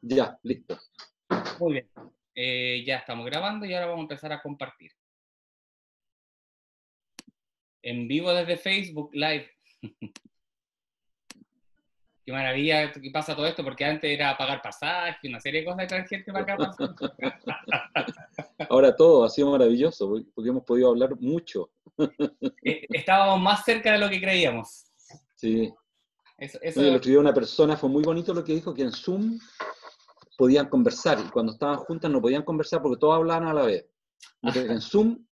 Ya, listo. Muy bien. Eh, ya estamos grabando y ahora vamos a empezar a compartir. En vivo desde Facebook Live. Qué maravilla que pasa todo esto, porque antes era pagar pasaje, una serie de cosas que la gente para acá. Ahora todo ha sido maravilloso, porque hemos podido hablar mucho. Eh, estábamos más cerca de lo que creíamos. Sí. Eso, eso... Oye, una persona, fue muy bonito lo que dijo, que en Zoom podían conversar, y cuando estaban juntas no podían conversar porque todos hablaban a la vez. En Zoom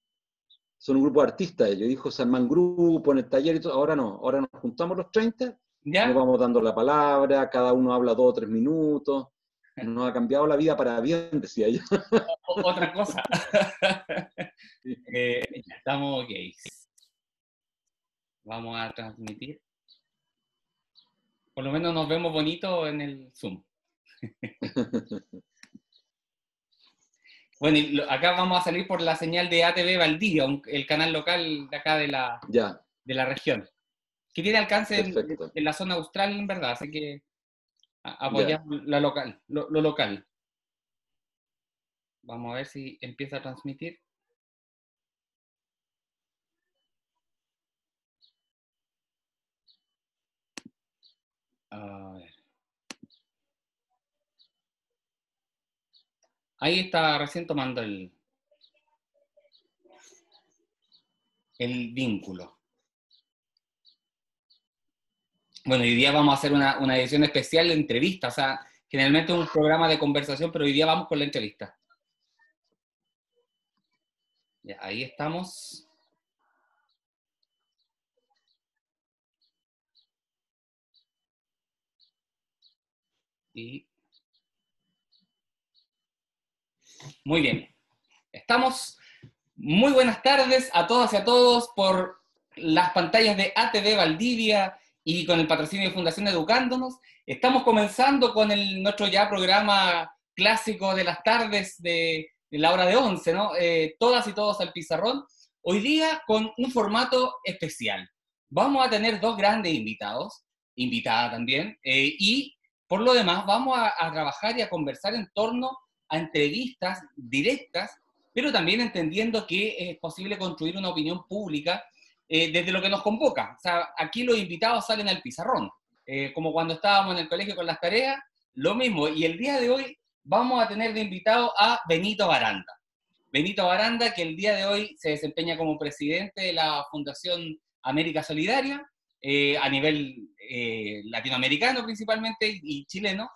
son un grupo de artistas, ellos dijo, se arman grupo en el taller y todo, ahora no, ahora nos juntamos los 30, ¿Ya? nos vamos dando la palabra, cada uno habla dos o tres minutos, nos ha cambiado la vida para bien, decía yo. Otra cosa. eh, estamos ok. Vamos a transmitir. Por lo menos nos vemos bonito en el Zoom. bueno, y acá vamos a salir por la señal de ATV Valdivia, el canal local de acá de la, de la región, que tiene alcance en, la zona austral, en verdad, así que apoyamos la local, lo, local. Vamos a ver si empieza a transmitir. A ver. Ahí está recién tomando el, el vínculo. Bueno, hoy día vamos a hacer una, edición especial de entrevista, o sea, generalmente un programa de conversación, pero hoy día vamos con la entrevista. Ya, ahí estamos. Y Muy bien. Estamos. Muy buenas tardes a todas y a todos por las pantallas de ATV Valdivia y con el patrocinio de Fundación Educándonos. Estamos comenzando con el, nuestro ya programa clásico de las tardes de, la hora de 11, ¿no? Eh, todas y todos al pizarrón. Hoy día con un formato especial. Vamos a tener dos grandes invitados, invitada también, eh, y por lo demás vamos a, a trabajar y a conversar en torno a entrevistas directas, pero también entendiendo que es posible construir una opinión pública eh, desde lo que nos convoca. O sea, aquí los invitados salen al pizarrón, eh, como cuando estábamos en el colegio con las tareas, lo mismo. Y el día de hoy vamos a tener de invitado a Benito Baranda. Benito Baranda, que el día de hoy se desempeña como presidente de la Fundación América Solidaria, eh, a nivel latinoamericano principalmente y chileno,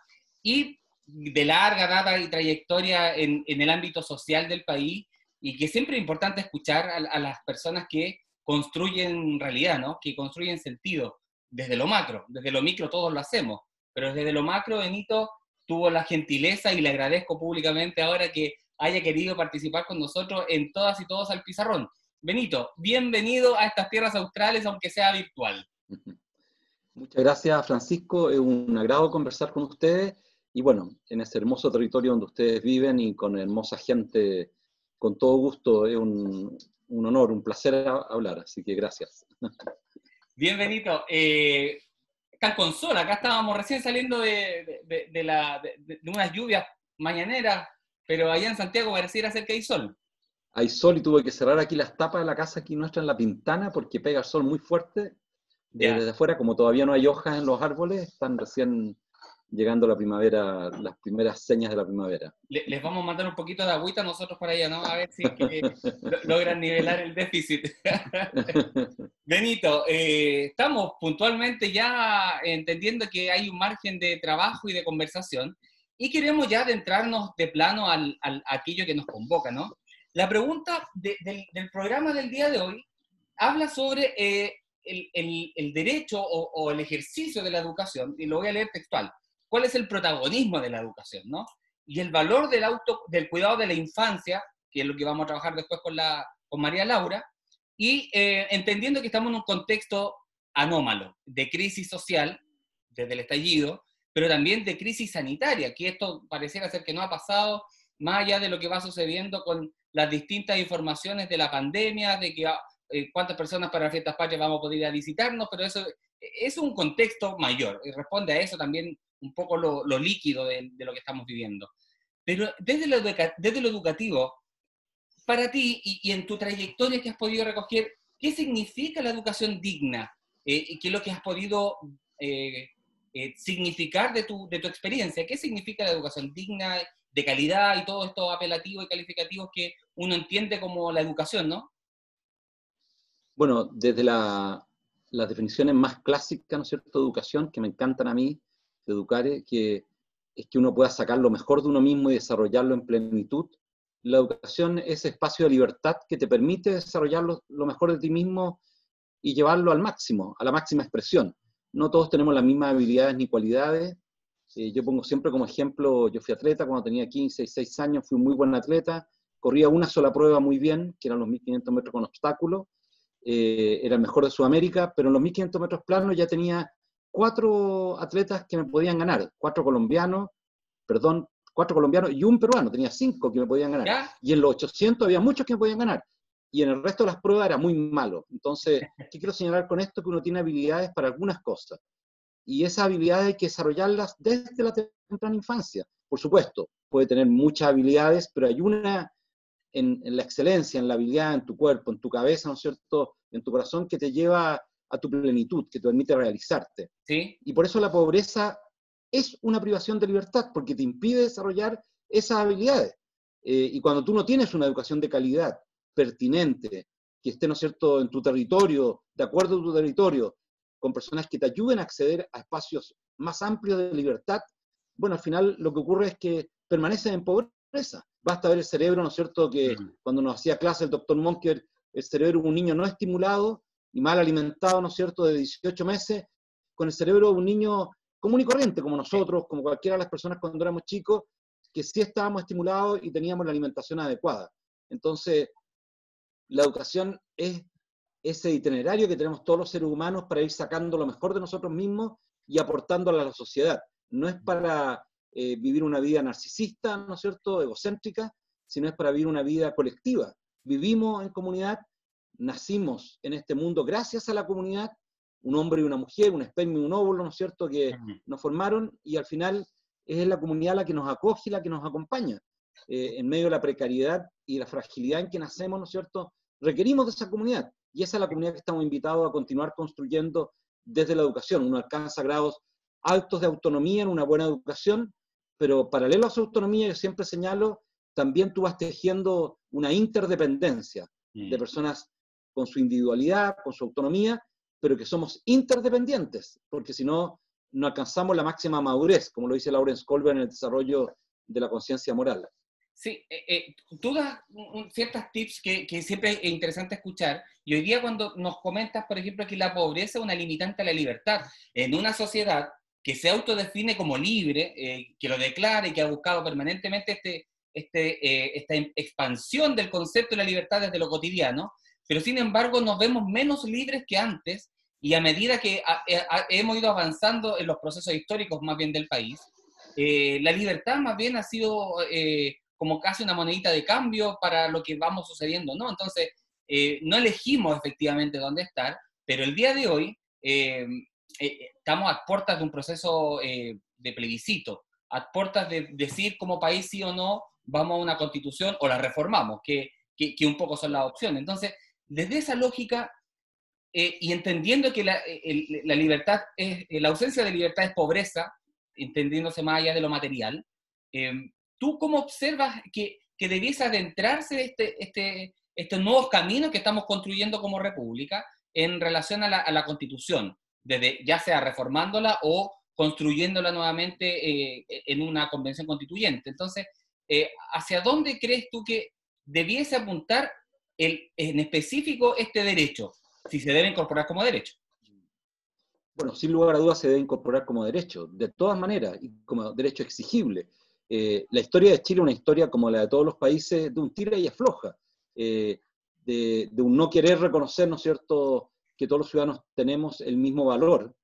y de larga data y trayectoria en, el ámbito social del país y que siempre es importante escuchar a, las personas que construyen realidad, ¿no? que construyen sentido desde lo macro, desde lo micro todos lo hacemos, pero desde lo macro Benito tuvo la gentileza y le agradezco públicamente ahora que haya querido participar con nosotros en todas y todos al pizarrón. Benito, bienvenido a estas tierras australes, aunque sea virtual. Muchas gracias, Francisco. Es un agrado conversar con ustedes y bueno, en ese hermoso territorio donde ustedes viven y con hermosa gente, con todo gusto, es un, honor, un placer hablar, así que gracias. Bienvenido. Eh, con sol, acá estábamos recién saliendo de, la, de, unas lluvias mañaneras, pero allá en Santiago pareciera ser que hay sol. Hay sol y tuve que cerrar aquí las tapas de la casa aquí nuestra en la pintana porque pega el sol muy fuerte. Desde afuera, como todavía no hay hojas en los árboles, están recién llegando la primavera, las primeras señas de la primavera. Les vamos a mandar un poquito de agüita nosotros para allá, ¿no? A ver si logran nivelar el déficit. Benito, eh, estamos puntualmente ya entendiendo que hay un margen de trabajo y de conversación y queremos ya adentrarnos de plano al, al aquello que nos convoca, ¿no? La pregunta del, programa del día de hoy habla sobre eh, el, el, el, derecho o, o el ejercicio de la educación, y lo voy a leer textual cuál es el protagonismo de la educación, ¿no? Y el valor del, auto, del cuidado de la infancia, que es lo que vamos a trabajar después con, la, con María Laura, y eh, entendiendo que estamos en un contexto anómalo, de crisis social, desde el estallido, pero también de crisis sanitaria, que esto pareciera ser que no ha pasado, más allá de lo que va sucediendo con las distintas informaciones de la pandemia, de que ah, eh, cuántas personas para fiestas patrias vamos a poder ir a visitarnos, pero eso es un contexto mayor y responde a eso también un poco lo, líquido de, lo que estamos viviendo. Pero desde lo, desde lo educativo, para ti y, en tu trayectoria que has podido recoger, ¿qué significa la educación digna? Eh, ¿Qué es lo que has podido eh, eh, significar de tu, de tu experiencia? ¿Qué significa la educación digna, de calidad y todo esto apelativo y calificativos que uno entiende como la educación, ¿no? Bueno, desde las definiciones más clásicas, ¿no es cierto?, de educación, que me encantan a mí, de educar, que es que uno pueda sacar lo mejor de uno mismo y desarrollarlo en plenitud. La educación es espacio de libertad que te permite desarrollar lo, mejor de ti mismo y llevarlo al máximo, a la máxima expresión. No todos tenemos las mismas habilidades ni cualidades. Eh, yo pongo siempre como ejemplo, yo fui atleta cuando tenía 15, 16 años, fui muy buen atleta, corría una sola prueba muy bien, que eran los 1500 metros con obstáculos, eh, era el mejor de Sudamérica, pero en los 1500 metros planos ya tenía cuatro atletas que me podían ganar, cuatro colombianos, perdón, cuatro colombianos y un peruano, tenía cinco que me podían ganar. Y en los 800 había muchos que me podían ganar. Y en el resto de las pruebas era muy malo. Entonces, ¿qué quiero señalar con esto? Que uno tiene habilidades para algunas cosas. Y esas habilidades hay que desarrollarlas desde la temprana infancia. Por supuesto, puede tener muchas habilidades, pero hay una en, la excelencia, en la habilidad, en tu cuerpo, en tu cabeza, ¿no es cierto?, en tu corazón, que te lleva a tu plenitud, que te permite realizarte. ¿Sí? Y por eso la pobreza es una privación de libertad, porque te impide desarrollar esas habilidades. Eh, y cuando tú no tienes una educación de calidad, pertinente, que esté, ¿no es cierto?, en tu territorio, de acuerdo a tu territorio, con personas que te ayuden a acceder a espacios más amplios de libertad, bueno, al final lo que ocurre es que permanecen en pobreza. Basta ver el cerebro, ¿no es cierto?, que cuando nos hacía clase el doctor Monker, el cerebro de un niño no estimulado y mal alimentado, ¿no es cierto?, de 18 meses, con el cerebro de un niño común y corriente, como nosotros, como cualquiera de las personas cuando éramos chicos, que sí estábamos estimulados y teníamos la alimentación adecuada. Entonces, la educación es ese itinerario que tenemos todos los seres humanos para ir sacando lo mejor de nosotros mismos y aportándolo a la sociedad. No es para eh, vivir una vida narcisista, ¿no es cierto?, egocéntrica, sino es para vivir una vida colectiva. Vivimos en comunidad, nacimos en este mundo gracias a la comunidad, un hombre y una mujer, un espermio y un óvulo, ¿no es cierto?, que nos formaron y al final es la comunidad la que nos acoge y la que nos acompaña. Eh, en medio de la precariedad y la fragilidad en que nacemos, ¿no es cierto?, requerimos de esa comunidad y esa es la comunidad que estamos invitados a continuar construyendo desde la educación. Uno alcanza grados altos de autonomía en una buena educación pero paralelo a su autonomía, yo siempre señalo, también tú vas tejiendo una interdependencia de mm. personas con su individualidad, con su autonomía, pero que somos interdependientes, porque si no, no alcanzamos la máxima madurez, como lo dice Lawrence Colbert en el desarrollo de la conciencia moral. Sí, eh, eh, tú das ciertos tips que, que, siempre es interesante escuchar, y hoy día cuando nos comentas, por ejemplo, que la pobreza es una limitante a la libertad, en una sociedad que se autodefine como libre, eh, que lo declara y que ha buscado permanentemente este, este, eh, esta expansión del concepto de la libertad desde lo cotidiano, pero sin embargo nos vemos menos libres que antes y a medida que hemos ido avanzando en los procesos históricos más bien del país, eh, la libertad más bien ha sido como casi una monedita de cambio para lo que vamos sucediendo, ¿no? Entonces, no elegimos efectivamente dónde estar, pero el día de hoy eh, eh, estamos a puertas de un proceso eh, de plebiscito, a puertas de decir como país sí o no vamos a una constitución o la reformamos, que, que, un poco son las opciones. Entonces, desde esa lógica y entendiendo que la, libertad es, la ausencia de libertad es pobreza, entendiéndose más allá de lo material, ¿tú cómo observas que, que debiese adentrarse este, este, estos nuevos caminos que estamos construyendo como república en relación a la, constitución? ya sea reformándola o construyéndola nuevamente eh, en una convención constituyente. Entonces, eh, ¿hacia dónde crees tú que debiese apuntar el, en específico este derecho, si se debe incorporar como derecho? Bueno, sin lugar a dudas se debe incorporar como derecho, de todas maneras, y como derecho exigible. Eh, la historia de Chile es una historia como la de todos los países, de un tira y afloja, de, de, un no querer reconocer, ¿no es cierto?, que todos los ciudadanos tenemos el mismo valor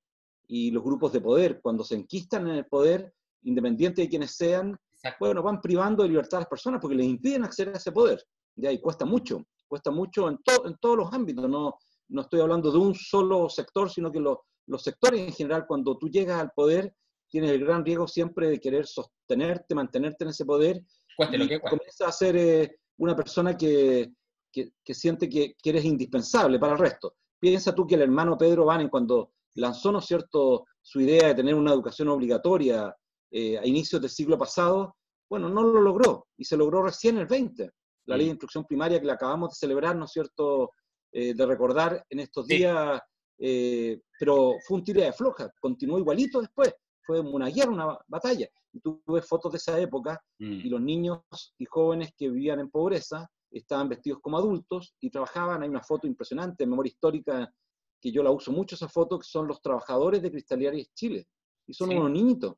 y los grupos de poder, cuando se enquistan en el poder, independiente de quienes sean, bueno, van privando de libertad a las personas porque les impiden acceder a ese poder. ¿ya? Y cuesta mucho, cuesta mucho en, en todos los ámbitos. No, no estoy hablando de un solo sector, sino que los sectores en general, cuando tú llegas al poder, tienes el gran riesgo siempre de querer sostenerte, mantenerte en ese poder. Cueste lo que Comienza a ser eh, una persona que, que, siente que, que, eres indispensable para el resto. Piensa tú que el hermano Pedro Vanen, cuando lanzó, ¿no es cierto?, su idea de tener una educación obligatoria eh, a inicios del siglo pasado, bueno, no lo logró, y se logró recién el 20, la ley de instrucción primaria que la acabamos de celebrar, ¿no es cierto?, eh, de recordar en estos días, eh, pero fue un tiro de floja, continuó igualito después, fue una guerra, una batalla. Y tú ves fotos de esa época y mm. los niños y jóvenes que vivían en pobreza estaban vestidos como adultos y trabajaban. Hay una foto impresionante, en memoria histórica, que yo la uso mucho esa foto, que son los trabajadores de Cristalería Chile. Y son unos niñitos.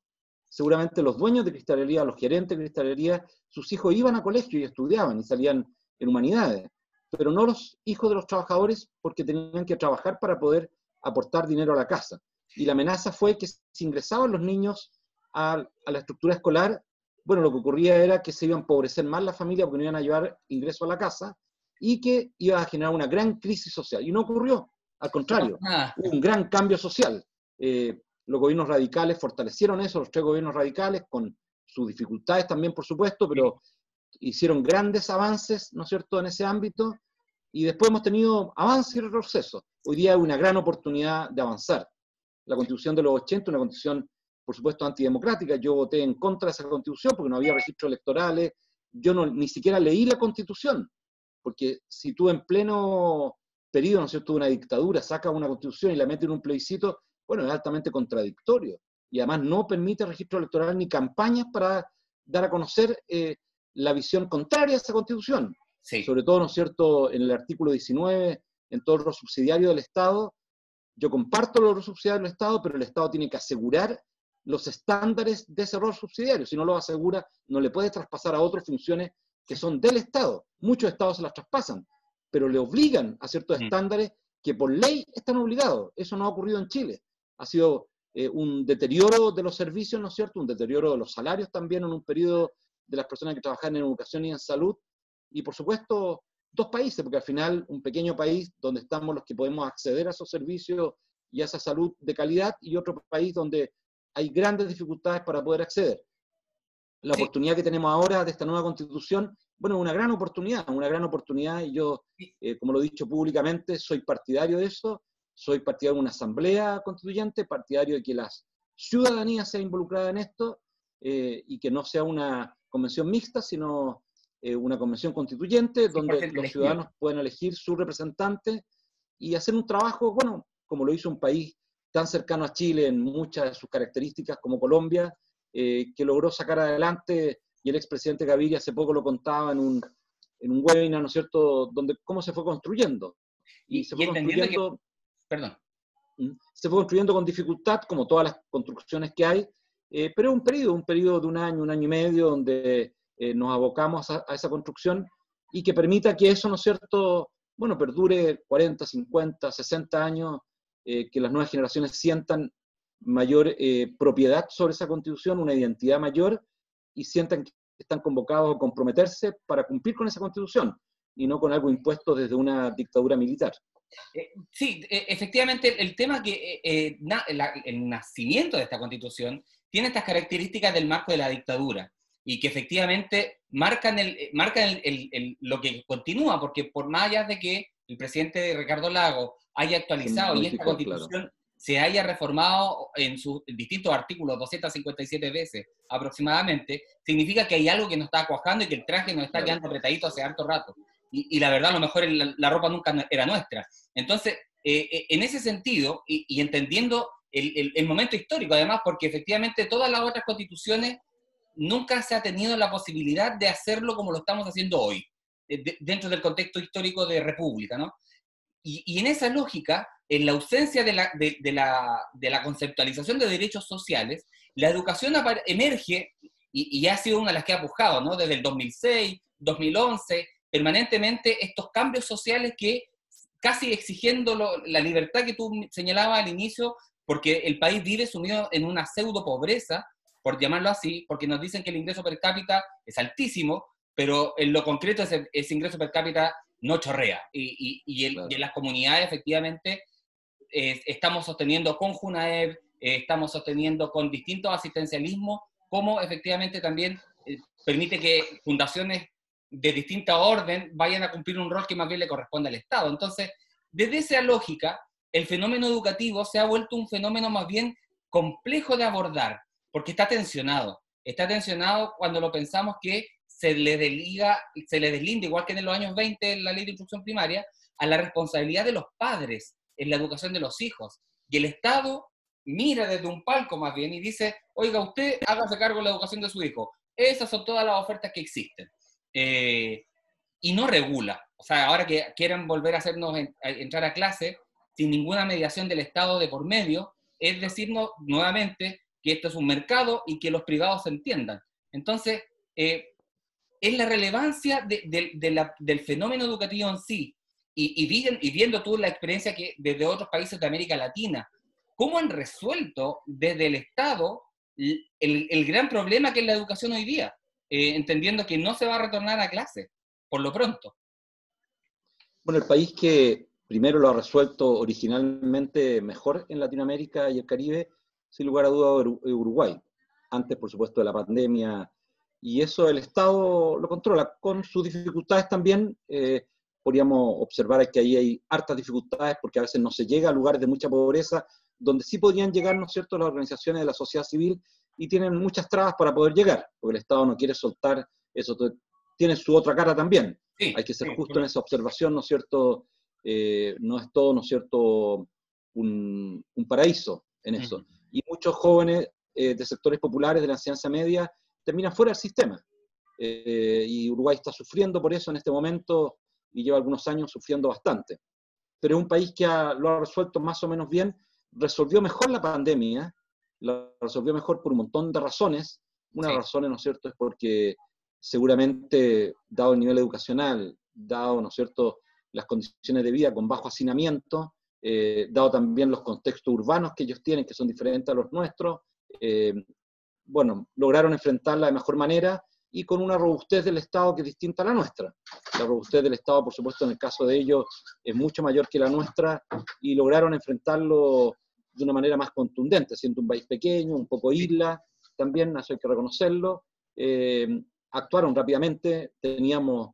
Seguramente los dueños de cristalería, los gerentes de cristalería, sus hijos iban a colegio y estudiaban y salían en humanidades pero no los hijos de los trabajadores porque tenían que trabajar para poder aportar dinero a la casa. Y la amenaza fue que si ingresaban los niños a, la estructura escolar, bueno, lo que ocurría era que se iba a empobrecer más la familia porque no iban a llevar ingreso a la casa y que iba a generar una gran crisis social. Y no ocurrió, al contrario, ah. hubo un gran cambio social. Eh, los gobiernos radicales fortalecieron eso, los tres gobiernos radicales, con sus dificultades también, por supuesto, pero hicieron grandes avances, ¿no es cierto?, en ese ámbito, y después hemos tenido avances y retrocesos. Hoy día hay una gran oportunidad de avanzar. La constitución de los 80, una constitución, por supuesto, antidemocrática, yo voté en contra de esa constitución porque no había registros electorales, yo no, ni siquiera leí la constitución, porque si tú en pleno periodo, ¿no es cierto?, de una dictadura, sacas una constitución y la metes en un plebiscito, bueno, es altamente contradictorio. Y además no permite registro electoral ni campañas para dar a conocer eh, la visión contraria a esa constitución. Sobre todo, ¿no es cierto?, en el artículo 19, en todo el rol subsidiario del Estado. Yo comparto rol subsidiario del Estado, pero el Estado tiene que asegurar los estándares de ese rol subsidiario. Si no lo asegura, no le puede traspasar a otras funciones que son del Estado. Muchos estados se las traspasan, pero le obligan a ciertos estándares que por ley están obligados. Eso no ha ocurrido en Chile. Ha sido eh, un deterioro de los servicios, ¿no es cierto? Un deterioro de los salarios también en un periodo de las personas que trabajan en educación y en salud, y por supuesto dos países, porque al final un pequeño país donde estamos los que podemos acceder a esos servicios y a esa salud de calidad, y otro país donde hay grandes dificultades para poder acceder. La oportunidad que tenemos ahora de esta nueva constitución, bueno, una gran oportunidad, una gran oportunidad, y yo, eh, como lo he dicho públicamente, soy partidario de eso, soy partidario de una asamblea constituyente, partidario de que la ciudadanía sea involucrada en esto, eh, y que no sea una convención mixta, sino eh, una convención constituyente donde los ciudadanos pueden elegir su representante y hacer un trabajo, bueno, como lo hizo un país tan cercano a Chile en muchas de sus características como Colombia, eh, que logró sacar adelante, y el expresidente Gaviria hace poco lo contaba en un, en un webinar, ¿no es cierto?, donde cómo se fue construyendo. Y, se fue construyendo... perdón. ¿Mm? Se fue construyendo con dificultad, como todas las construcciones que hay, eh, pero un periodo, un periodo de un año, un año y medio, donde eh, nos abocamos a, esa construcción y que permita que eso, ¿no es cierto?, bueno, perdure 40, 50, 60 años, eh, que las nuevas generaciones sientan mayor propiedad sobre esa constitución, una identidad mayor, y sientan que están convocados a comprometerse para cumplir con esa constitución y no con algo impuesto desde una dictadura militar. Sí, efectivamente, el tema que el nacimiento de esta constitución tiene estas características del marco de la dictadura y que efectivamente marcan, el, marcan el, lo que continúa, porque por más allá de que el presidente Ricardo Lago haya actualizado y esta constitución se haya reformado en sus distintos artículos 257 veces aproximadamente, significa que hay algo que no está cuajando y que el traje nos está quedando apretadito hace harto rato. Y, la verdad, a lo mejor la, ropa nunca era nuestra. Entonces, eh, eh, en ese sentido, y, y entendiendo el, momento histórico, además, porque efectivamente todas las otras constituciones nunca se ha tenido la posibilidad de hacerlo como lo estamos haciendo hoy, dentro del contexto histórico de república, ¿no? Y, en esa lógica, en la ausencia de la, de, la, de la, conceptualización de derechos sociales, la educación emerge, y, y, ha sido una de las que ha pujado, ¿no? Desde el 2006, 2011, permanentemente estos cambios sociales que casi exigiendo la libertad que tú señalabas al inicio, porque el país vive sumido en una pseudo pobreza, por llamarlo así, porque nos dicen que el ingreso per cápita es altísimo, pero en lo concreto ese, ingreso per cápita no chorrea. Y, en las comunidades, efectivamente, estamos sosteniendo con Junaev, eh, estamos sosteniendo con distintos asistencialismos, cómo efectivamente también eh, permite que fundaciones de distinta orden vayan a cumplir un rol que más bien le corresponde al Estado. Entonces, desde esa lógica, el fenómeno educativo se ha vuelto un fenómeno más bien complejo de abordar, porque está tensionado. Está tensionado cuando lo pensamos que se le, desliga, se le deslinda, igual que en los años 20 la ley de instrucción primaria, a la responsabilidad de los padres en la educación de los hijos. Y el Estado mira desde un palco más bien y dice, oiga, usted hágase cargo de la educación de su hijo. Esas son todas las ofertas que existen. Eh, y no regula. O sea, ahora que quieren volver a hacernos entrar a clase sin ninguna mediación del Estado de por medio, es decirnos nuevamente que esto es un mercado y que los privados se entiendan. Entonces, eh, es la relevancia del fenómeno educativo en sí. Y, y, viendo tú la experiencia que desde otros países de América Latina, ¿cómo han resuelto desde el Estado el, gran problema que es la educación hoy día? Eh, entendiendo que no se va a retornar a clase, por lo pronto. Bueno, el país que primero lo ha resuelto originalmente mejor en Latinoamérica y el Caribe, sin lugar a duda, Uruguay. Antes, por supuesto, de la pandemia y eso el Estado lo controla, con sus dificultades también. Eh, podríamos observar que ahí hay hartas dificultades porque a veces no se llega a lugares de mucha pobreza, donde sí podrían llegar, ¿no es cierto?, las organizaciones de la sociedad civil y tienen muchas trabas para poder llegar, porque el Estado no quiere soltar eso. Tiene su otra cara también. hay que ser justo en esa observación, ¿no es cierto? Eh, no es todo, ¿no es cierto?, un, paraíso en eso. Y muchos jóvenes eh, de sectores populares de la enseñanza media termina fuera del sistema. Eh, y Uruguay está sufriendo por eso en este momento y lleva algunos años sufriendo bastante. Pero es un país que lo ha resuelto más o menos bien, resolvió mejor la pandemia, la resolvió mejor por un montón de razones. Una de las razones, ¿no es cierto?, es porque seguramente, dado el nivel educacional, dado, ¿no es cierto?, las condiciones de vida con bajo hacinamiento, eh, dado también los contextos urbanos que ellos tienen, que son diferentes a los nuestros, eh, bueno, lograron enfrentarla de mejor manera y con una robustez del Estado que es distinta a la nuestra. La robustez del Estado, por supuesto, en el caso de ellos es mucho mayor que la nuestra y lograron enfrentarlo de una manera más contundente, siendo un país pequeño, un poco isla, también, eso hay que reconocerlo. Eh, actuaron rápidamente, teníamos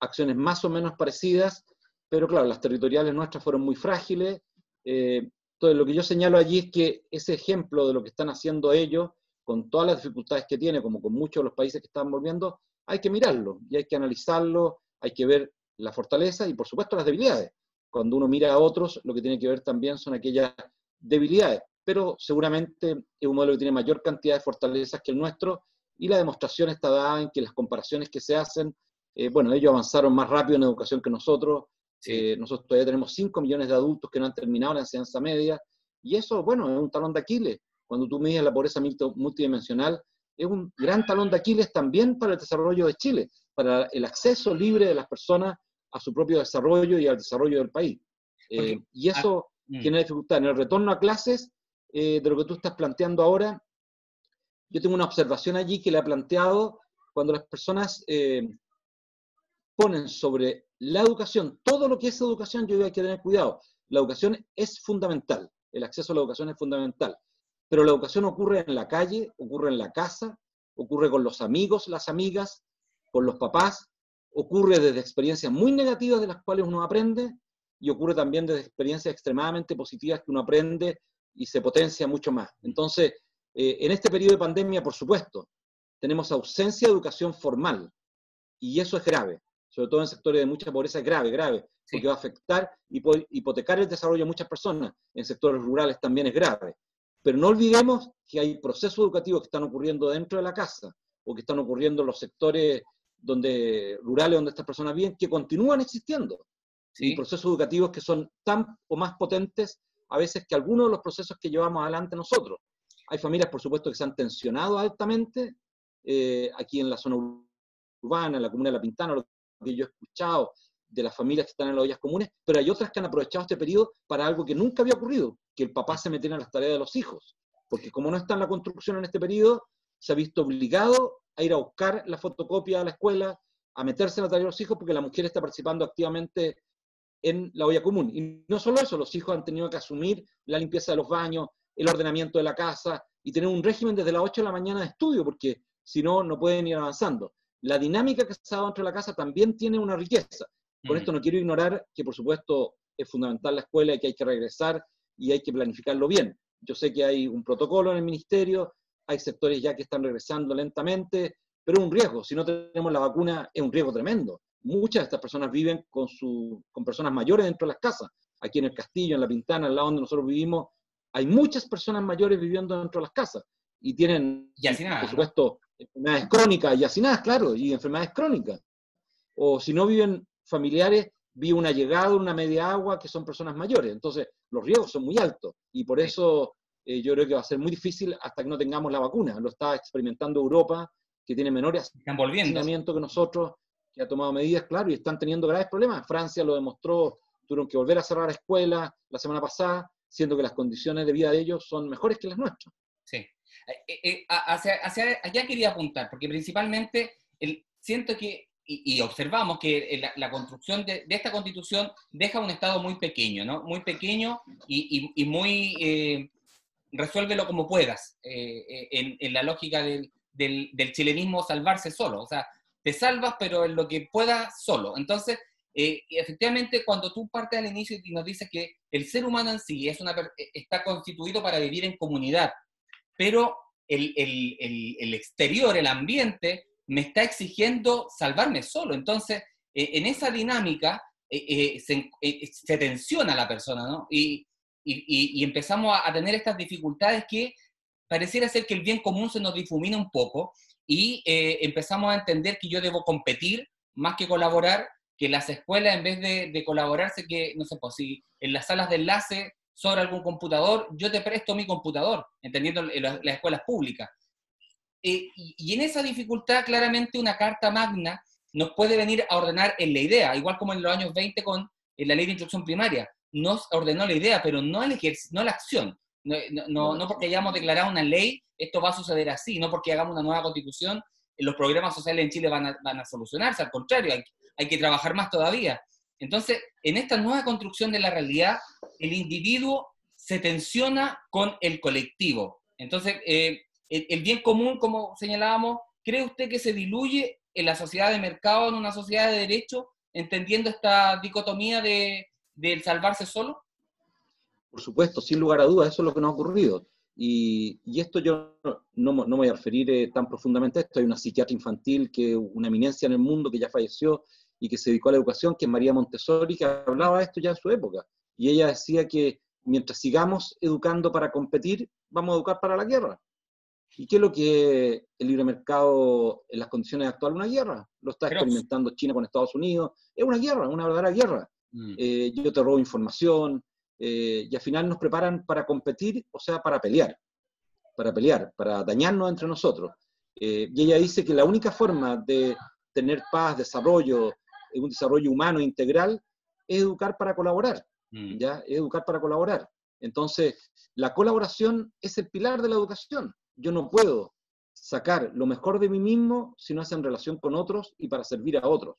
acciones más o menos parecidas, pero claro, las territoriales nuestras fueron muy frágiles. Eh, entonces, lo que yo señalo allí es que ese ejemplo de lo que están haciendo ellos con todas las dificultades que tiene, como con muchos de los países que están volviendo, hay que mirarlo y hay que analizarlo, hay que ver la fortaleza y por supuesto las debilidades. Cuando uno mira a otros, lo que tiene que ver también son aquellas debilidades, pero seguramente es un modelo que tiene mayor cantidad de fortalezas que el nuestro y la demostración está dada en que las comparaciones que se hacen, eh, bueno, ellos avanzaron más rápido en educación que nosotros, eh, nosotros todavía tenemos 5 millones de adultos que no han terminado la enseñanza media, y eso, bueno, es un talón de Aquiles cuando tú mides la pobreza multidimensional, es un gran talón de Aquiles también para el desarrollo de Chile, para el acceso libre de las personas a su propio desarrollo y al desarrollo del país. Eh, y eso mm. dificultad. En el retorno a clases, eh, de lo que tú estás planteando ahora, yo tengo una observación allí que le he planteado cuando las personas eh, ponen sobre la educación, todo lo que es educación, yo digo hay que tener cuidado. La educación es fundamental, el acceso a la educación es fundamental. Pero la educación ocurre en la calle, ocurre en la casa, ocurre con los amigos, las amigas, con los papás, ocurre desde experiencias muy negativas de las cuales uno aprende y ocurre también desde experiencias extremadamente positivas que uno aprende y se potencia mucho más. Entonces, eh, en este periodo de pandemia, por supuesto, tenemos ausencia de educación formal y eso es grave, sobre todo en sectores de mucha pobreza es grave, grave, porque va a afectar y hipotecar el desarrollo de muchas personas. En sectores rurales también es grave. Pero no olvidemos que hay procesos educativos que están ocurriendo dentro de la casa o que están ocurriendo en los sectores donde, rurales donde estas personas viven, que continúan existiendo. Y procesos educativos que son tan o más potentes a veces que algunos de los procesos que llevamos adelante nosotros. Hay familias, por supuesto, que se han tensionado altamente eh, aquí en la zona urbana, en la comuna de La Pintana, lo que yo he escuchado de las familias que están en las ollas comunes, pero hay otras que han aprovechado este periodo para algo que nunca había ocurrido, que el papá se metiera en las tareas de los hijos. Porque como no está en la construcción en este periodo, se ha visto obligado a ir a buscar la fotocopia a la escuela, a meterse en la tarea de los hijos, porque la mujer está participando activamente en la olla común. Y no solo eso, los hijos han tenido que asumir la limpieza de los baños, el ordenamiento de la casa y tener un régimen desde las 8 de la mañana de estudio, porque si no, no pueden ir avanzando. La dinámica que se ha dado dentro de la casa también tiene una riqueza. Con esto no quiero ignorar que, por supuesto, es fundamental la escuela y que hay que regresar y hay que planificarlo bien. Yo sé que hay un protocolo en el ministerio, hay sectores ya que están regresando lentamente, pero es un riesgo. Si no tenemos la vacuna, es un riesgo tremendo. Muchas de estas personas viven con, su, con personas mayores dentro de las casas. Aquí en el Castillo, en La Pintana, al lado donde nosotros vivimos, hay muchas personas mayores viviendo dentro de las casas y tienen, por supuesto, enfermedades crónicas y hacinadas, claro, y enfermedades crónicas. O si no viven familiares, vive una llegada, una media agua, que son personas mayores. Entonces, los riesgos son muy altos y por eso eh, yo creo que va a ser muy difícil hasta que no tengamos la vacuna. Lo está experimentando Europa, que tiene menores hacinamiento que nosotros, que ha tomado medidas, claro, y están teniendo graves problemas. Francia lo demostró, tuvieron que volver a cerrar escuelas la semana pasada, siendo que las condiciones de vida de ellos son mejores que las nuestras. Sí. Eh, eh, hacia, hacia, allá quería apuntar, porque principalmente el, siento que y, observamos que la, construcción de, esta constitución deja un Estado muy pequeño, ¿no? Muy pequeño y, muy eh, resuélvelo como puedas, eh, eh, en, la lógica del, chilenismo salvarse solo. O sea, te salvas, pero en lo que puedas solo. Entonces, efectivamente, cuando tú partes al inicio y nos dices que el ser humano en sí es una, está constituido para vivir en comunidad, pero el, el exterior, el ambiente, me está exigiendo salvarme solo. Entonces, eh, en esa dinámica eh, eh, se, tensiona la persona, ¿no? Y, empezamos a, tener estas dificultades que pareciera ser que el bien común se nos difumina un poco y empezamos a entender que yo debo competir más que colaborar, que las escuelas en vez de, colaborarse, que, no sé, pues si en las salas de enlace sobre algún computador, yo te presto mi computador, entendiendo las escuelas públicas. Eh, y, en esa dificultad, claramente, una carta magna nos puede venir a ordenar en la idea, igual como en los años 20 con la ley de instrucción primaria. Nos ordenó la idea, pero no, el no la acción. No, no, porque hayamos declarado una ley, esto va a suceder así, no porque hagamos una nueva constitución, los programas sociales en Chile van a, van a solucionarse, al contrario, hay, hay que trabajar más todavía. Entonces, en esta nueva construcción de la realidad, el individuo se tensiona con el colectivo. Entonces, eh, el, bien común, como señalábamos, ¿cree usted que se diluye en la sociedad de mercado, en una sociedad de derecho, entendiendo esta dicotomía de, del salvarse solo? Por supuesto, sin lugar a dudas, eso es lo que nos ha ocurrido. Y, esto yo no, no, me voy a referir eh, tan profundamente a esto. Hay una psiquiatra infantil, que una eminencia en el mundo, que ya falleció y que se dedicó a la educación, que es María Montessori, que hablaba de esto ya en su época. Y ella decía que mientras sigamos educando para competir, vamos a educar para la guerra. ¿Y qué es lo que el libre mercado en las condiciones actuales? Una guerra. Lo está experimentando China con Estados Unidos. Es una guerra, una verdadera guerra. Mm. Eh, yo te robo información eh, y al final nos preparan para competir, o sea, para pelear. Para pelear, para dañarnos entre nosotros. Eh, y ella dice que la única forma de tener paz, desarrollo, un desarrollo humano integral, es educar para colaborar. Mm. ¿ya? Es educar para colaborar. Entonces, la colaboración es el pilar de la educación yo no puedo sacar lo mejor de mí mismo si no es en relación con otros y para servir a otros.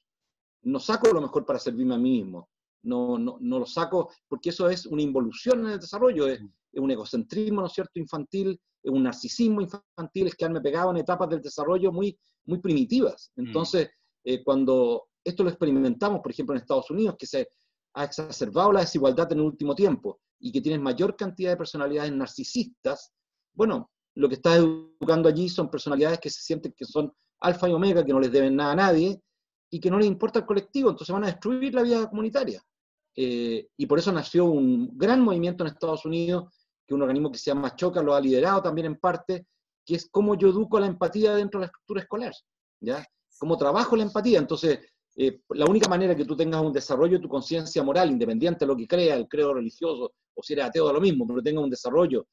No saco lo mejor para servirme a mí mismo. No, no, no lo saco porque eso es una involución en el desarrollo, es, un egocentrismo, ¿no es cierto?, infantil, es un narcisismo infantil, es quedarme pegado en etapas del desarrollo muy, muy primitivas. Mm. Entonces, eh, cuando esto lo experimentamos, por ejemplo, en Estados Unidos, que se ha exacerbado la desigualdad en el último tiempo y que tienen mayor cantidad de personalidades narcisistas, bueno, lo que está educando allí son personalidades que se sienten que son alfa y omega, que no les deben nada a nadie y que no les importa el colectivo, entonces van a destruir la vida comunitaria. Eh, y por eso nació un gran movimiento en Estados Unidos, que un organismo que se llama Choca lo ha liderado también en parte, que es cómo yo educo la empatía dentro de la estructura escolar, ¿ya? Cómo trabajo la empatía. Entonces, eh, la única manera que tú tengas un desarrollo de tu conciencia moral, independiente de lo que crea, el credo religioso, o si eres ateo, da lo mismo, pero tengas un desarrollo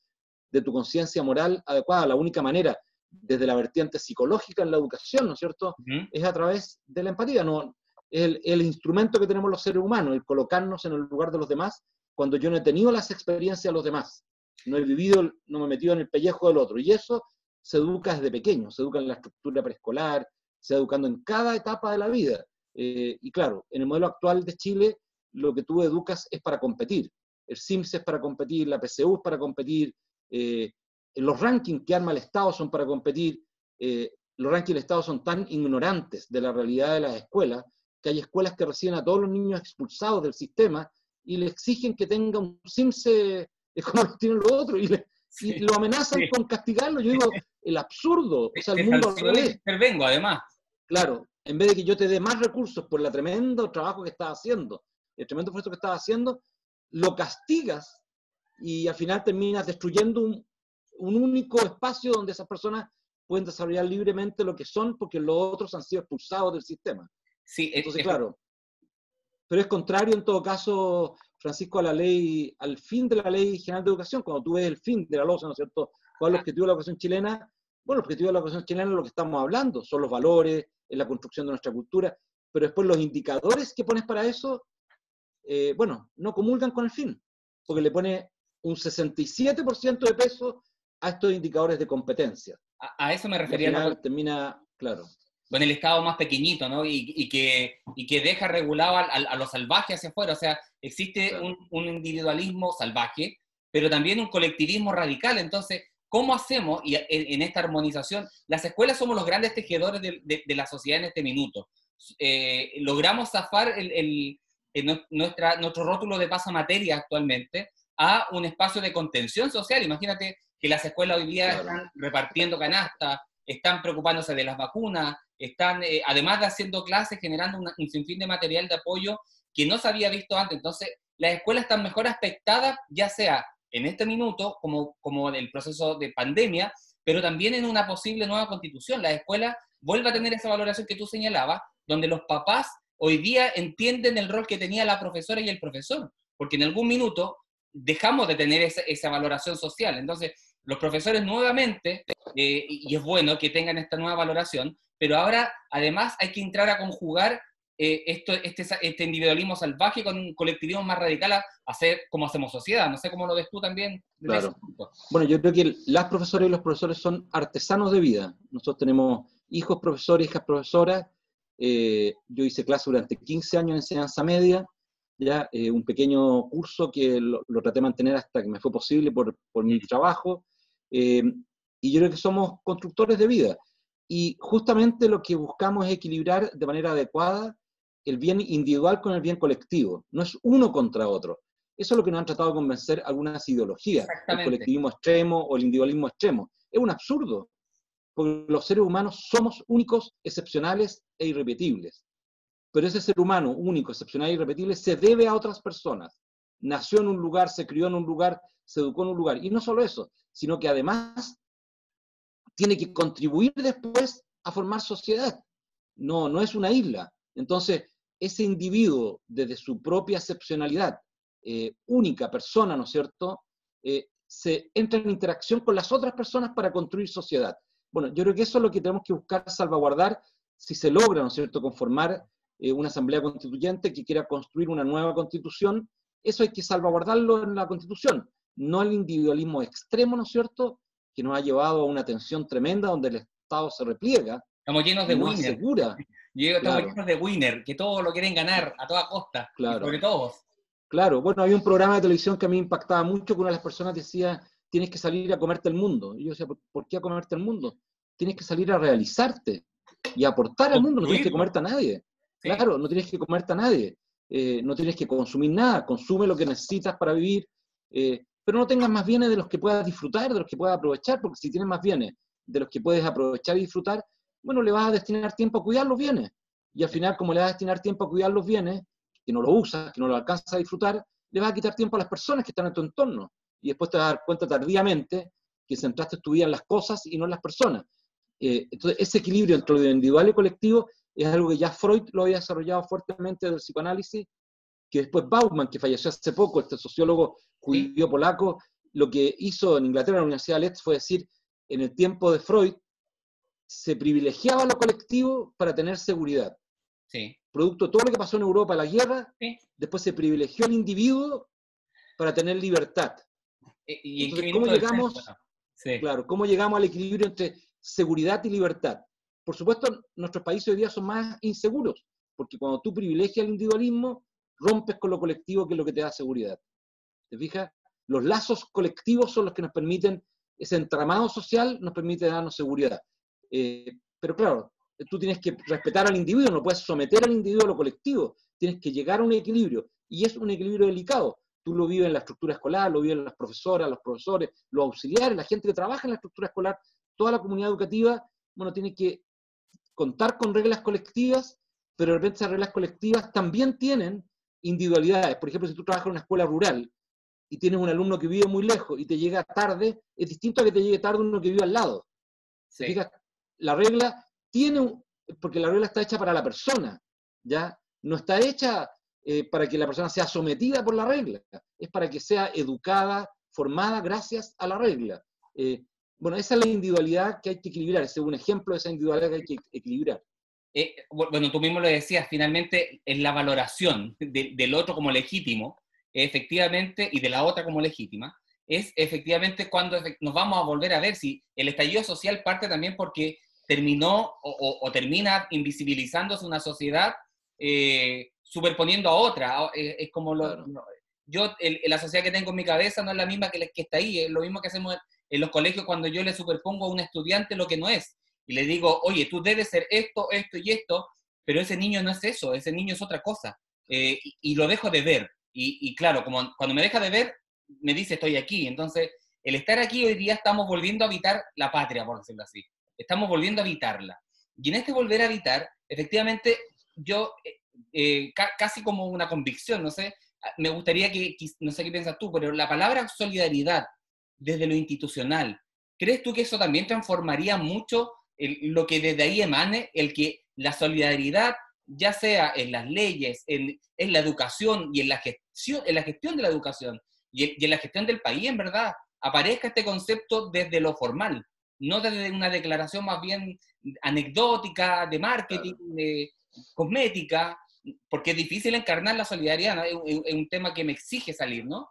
de tu conciencia moral adecuada. La única manera, desde la vertiente psicológica en la educación, ¿no es cierto?, es a través de la empatía. No, el, el instrumento que tenemos los seres humanos, el colocarnos en el lugar de los demás cuando yo no he tenido las experiencias de los demás. No he vivido, no me he metido en el pellejo del otro. Y eso se educa desde pequeño, se educa en la estructura preescolar, se educando en cada etapa de la vida. Eh, y claro, en el modelo actual de Chile, lo que tú educas es para competir. El SIMS es para competir, la PCU es para competir, Eh, los rankings que arma el Estado son para competir, eh, los rankings del Estado son tan ignorantes de la realidad de las escuelas, que hay escuelas que reciben a todos los niños expulsados del sistema y le exigen que tenga un CIMSE como lo tienen los otros, y, lo amenazan con castigarlo. Yo digo, el absurdo, o sea, el mundo al revés. Intervengo, además. Claro, en vez de que yo te dé más recursos por el tremendo trabajo que estás haciendo, el tremendo esfuerzo que estás haciendo, lo castigas y al final terminas destruyendo un, único espacio donde esas personas pueden desarrollar libremente lo que son porque los otros han sido expulsados del sistema. Sí, entonces, claro. Pero es contrario en todo caso, Francisco, a la ley, al fin de la Ley General de Educación, cuando tú ves el fin de la LOSA, ¿no es cierto? ¿Cuál es el objetivo de la educación chilena? Bueno, el objetivo de la educación chilena es lo que estamos hablando, son los valores, es la construcción de nuestra cultura, pero después los indicadores que pones para eso, eh, bueno, no comulgan con el fin, porque le pone un 67% de peso a estos indicadores de competencia. A, eso me refería. termina, claro. Con el Estado más pequeñito, ¿no? Y, que, que deja regulado a, a, lo salvaje hacia afuera. O sea, existe un, un, individualismo salvaje, pero también un colectivismo radical. Entonces, ¿cómo hacemos, y en, esta armonización, las escuelas somos los grandes tejedores de, de, la sociedad en este minuto? Eh, logramos zafar el, el, nuestra, nuestro rótulo de pasamateria actualmente a un espacio de contención social. Imagínate que las escuelas hoy día están repartiendo canastas, están preocupándose de las vacunas, están, eh, además de haciendo clases, generando un sinfín de material de apoyo que no se había visto antes. Entonces, las escuelas están mejor aspectadas, ya sea en este minuto, como, como en el proceso de pandemia, pero también en una posible nueva constitución. La escuela vuelve a tener esa valoración que tú señalabas, donde los papás hoy día entienden el rol que tenía la profesora y el profesor, porque en algún minuto dejamos de tener esa, esa valoración social. Entonces, los profesores nuevamente, eh, y es bueno que tengan esta nueva valoración, pero ahora además hay que entrar a conjugar eh, esto, este, este, individualismo salvaje con un colectivismo más radical a hacer como hacemos sociedad. No sé cómo lo ves tú también. Claro. Bueno, yo creo que las profesoras y los profesores son artesanos de vida. Nosotros tenemos hijos profesores, hijas profesoras. Eh, yo hice clase durante 15 años en enseñanza media ya eh, un pequeño curso que lo, traté de mantener hasta que me fue posible por, por mi trabajo. Eh, y yo creo que somos constructores de vida. Y justamente lo que buscamos es equilibrar de manera adecuada el bien individual con el bien colectivo. No es uno contra otro. Eso es lo que nos han tratado de convencer algunas ideologías, el colectivismo extremo o el individualismo extremo. Es un absurdo, porque los seres humanos somos únicos, excepcionales e irrepetibles pero ese ser humano único, excepcional y irrepetible se debe a otras personas. Nació en un lugar, se crió en un lugar, se educó en un lugar. Y no solo eso, sino que además tiene que contribuir después a formar sociedad. No, no es una isla. Entonces, ese individuo, desde su propia excepcionalidad, eh, única persona, ¿no es cierto?, eh, se entra en interacción con las otras personas para construir sociedad. Bueno, yo creo que eso es lo que tenemos que buscar salvaguardar si se logra, ¿no es cierto?, conformar eh, una asamblea constituyente que quiera construir una nueva constitución, eso hay que salvaguardarlo en la constitución, no el individualismo extremo, ¿no es cierto?, que nos ha llevado a una tensión tremenda donde el Estado se repliega. Estamos llenos de winner. Estamos llenos de winner, que todos lo quieren ganar a toda costa, claro. sobre todos. Claro, bueno, había un programa de televisión que a mí impactaba mucho, que una de las personas decía, tienes que salir a comerte el mundo. Y yo decía, ¿por, qué a comerte el mundo? Tienes que salir a realizarte y aportar al mundo, no tienes que comerte a nadie. Claro, no tienes que comerte a nadie, eh, no tienes que consumir nada, consume lo que necesitas para vivir, eh, pero no tengas más bienes de los que puedas disfrutar, de los que puedas aprovechar, porque si tienes más bienes de los que puedes aprovechar y disfrutar, bueno, le vas a destinar tiempo a cuidar los bienes. Y al final, como le vas a destinar tiempo a cuidar los bienes, que no lo usas, que no lo alcanzas a disfrutar, le vas a quitar tiempo a las personas que están en tu entorno. Y después te vas dar cuenta tardíamente que centraste tu vida en las cosas y no en las personas. Eh, entonces, ese equilibrio entre lo individual y colectivo es algo que ya Freud lo había desarrollado fuertemente del psicoanálisis, que después Bauman, que falleció hace poco, este sociólogo judío polaco, lo que hizo en Inglaterra, en la Universidad de Leeds, fue decir, en el tiempo de Freud, se privilegiaba lo colectivo para tener seguridad. Sí. Producto de todo lo que pasó en Europa, la guerra, después se privilegió el individuo para tener libertad. E, ¿Y, ¿cómo llegamos, claro, ¿cómo llegamos al equilibrio entre seguridad y libertad? Por supuesto, nuestros países hoy día son más inseguros, porque cuando tú privilegias el individualismo, rompes con lo colectivo, que es lo que te da seguridad. ¿Te fijas? Los lazos colectivos son los que nos permiten, ese entramado social nos permite darnos seguridad. Eh, pero claro, tú tienes que respetar al individuo, no puedes someter al individuo a lo colectivo, tienes que llegar a un equilibrio, y es un equilibrio delicado. Tú lo vives en la estructura escolar, lo viven las profesoras, los profesores, los auxiliares, la gente que trabaja en la estructura escolar, toda la comunidad educativa, bueno, tiene que contar con reglas colectivas, pero de repente esas reglas colectivas también tienen individualidades. Por ejemplo, si tú trabajas en una escuela rural y tienes un alumno que vive muy lejos y te llega tarde, es distinto a que te llegue tarde uno que vive al lado. la regla tiene, porque la regla está hecha para la persona, ¿ya? No está hecha eh, para que la persona sea sometida por la regla, es para que sea educada, formada gracias a la regla. Eh, bueno, esa es la individualidad que hay que equilibrar, ese es un ejemplo de esa individualidad que hay que equilibrar. Eh, bueno, tú mismo lo decías, finalmente es la valoración del otro como legítimo, efectivamente, y de la otra como legítima, es efectivamente cuando nos vamos a volver a ver si el estallido social parte también porque terminó o, termina invisibilizándose una sociedad eh, superponiendo a otra. Eh, es como lo, yo, la sociedad que tengo en mi cabeza no es la misma que, que está ahí, es lo mismo que hacemos en los colegios cuando yo le superpongo a un estudiante lo que no es. Y le digo, oye, tú debes ser esto, esto y esto, pero ese niño no es eso, ese niño es otra cosa. Eh, y, lo dejo de ver. Y, claro, como cuando me deja de ver, me dice, estoy aquí. Entonces, el estar aquí hoy día estamos volviendo a habitar la patria, por decirlo así. Estamos volviendo a habitarla. Y en este volver a habitar, efectivamente, yo, eh, eh, casi como una convicción, no sé, me gustaría que, no sé qué piensas tú, pero la palabra solidaridad desde lo institucional. ¿Crees tú que eso también transformaría mucho lo que desde ahí emane, el que la solidaridad, ya sea en las leyes, en, la educación y en la gestión, en la gestión de la educación y, en la gestión del país, en verdad, aparezca este concepto desde lo formal, no desde una declaración más bien anecdótica, de marketing, de cosmética, porque es difícil encarnar la solidaridad, es, un tema que me exige salir, ¿no?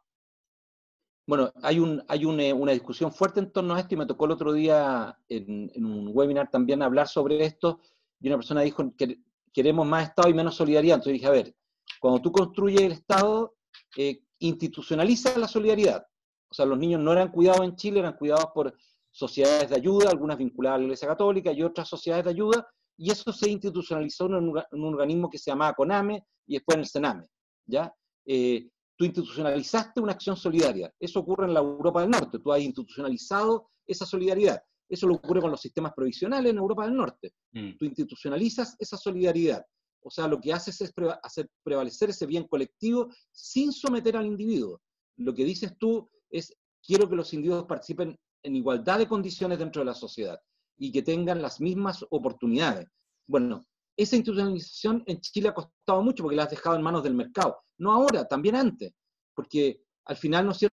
Bueno, hay, un, eh, una discusión fuerte en torno a esto y me tocó el otro día en, un webinar también hablar sobre esto y una persona dijo que queremos más Estado y menos solidaridad. Entonces dije, a ver, cuando tú construyes el Estado, eh, institucionaliza la solidaridad. O sea, los niños no eran cuidados en Chile, eran cuidados por sociedades de ayuda, algunas vinculadas a la Iglesia Católica y otras sociedades de ayuda, y eso se institucionalizó en un, organismo que se llamaba CONAME y después en el CENAME. ¿ya? Eh, tú institucionalizaste una acción solidaria. Eso ocurre en la Europa del Norte, tú has institucionalizado esa solidaridad. Eso lo ocurre con los sistemas provisionales en Europa del Norte. Mm. Tú institucionalizas esa solidaridad. O sea, lo que haces es hacer prevalecer ese bien colectivo sin someter al individuo. Lo que dices tú es, quiero que los individuos participen en igualdad de condiciones dentro de la sociedad y que tengan las mismas oportunidades. Bueno, esa institucionalización en Chile ha costado mucho porque la has dejado en manos del mercado. No ahora, también antes, porque al final, ¿no es cierto?,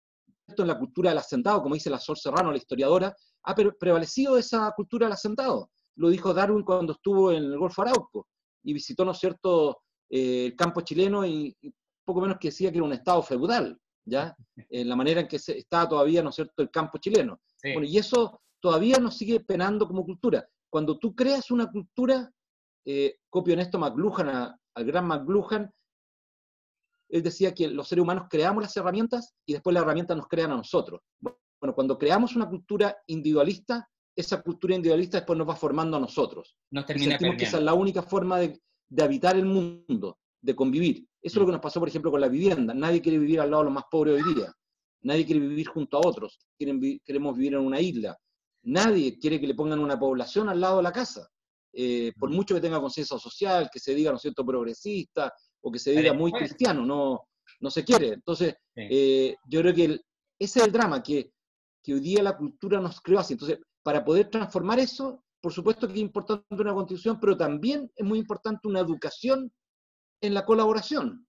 en la cultura del asentado, como dice la Sol Serrano, la historiadora, ha prevalecido esa cultura del asentado. Lo dijo Darwin cuando estuvo en el Golfo Arauco y visitó, ¿no es cierto?, eh, el campo chileno y, poco menos que decía que era un estado feudal, ¿ya? En la manera en que se, estaba todavía, ¿no es cierto?, el campo chileno. Bueno, y eso todavía nos sigue penando como cultura. Cuando tú creas una cultura, eh, copio en esto McLuhan, al gran McLuhan, él decía que los seres humanos creamos las herramientas y después las herramientas nos crean a nosotros. Bueno, cuando creamos una cultura individualista, esa cultura individualista después nos va formando a nosotros. Nos termina sentimos que esa es la única forma de, habitar el mundo, de convivir. Eso es lo que nos pasó, por ejemplo, con la vivienda. Nadie quiere vivir al lado de los más pobres hoy día. Nadie quiere vivir junto a otros. queremos vivir en una isla. Nadie quiere que le pongan una población al lado de la casa. Eh, por mucho que tenga conciencia social, que se diga, ¿no es cierto?, progresista, o que se diga muy cristiano, no, no se quiere. Entonces, eh, yo creo que ese es el drama, que, que, hoy día la cultura nos creó así. Entonces, para poder transformar eso, por supuesto que es importante una constitución, pero también es muy importante una educación en la colaboración.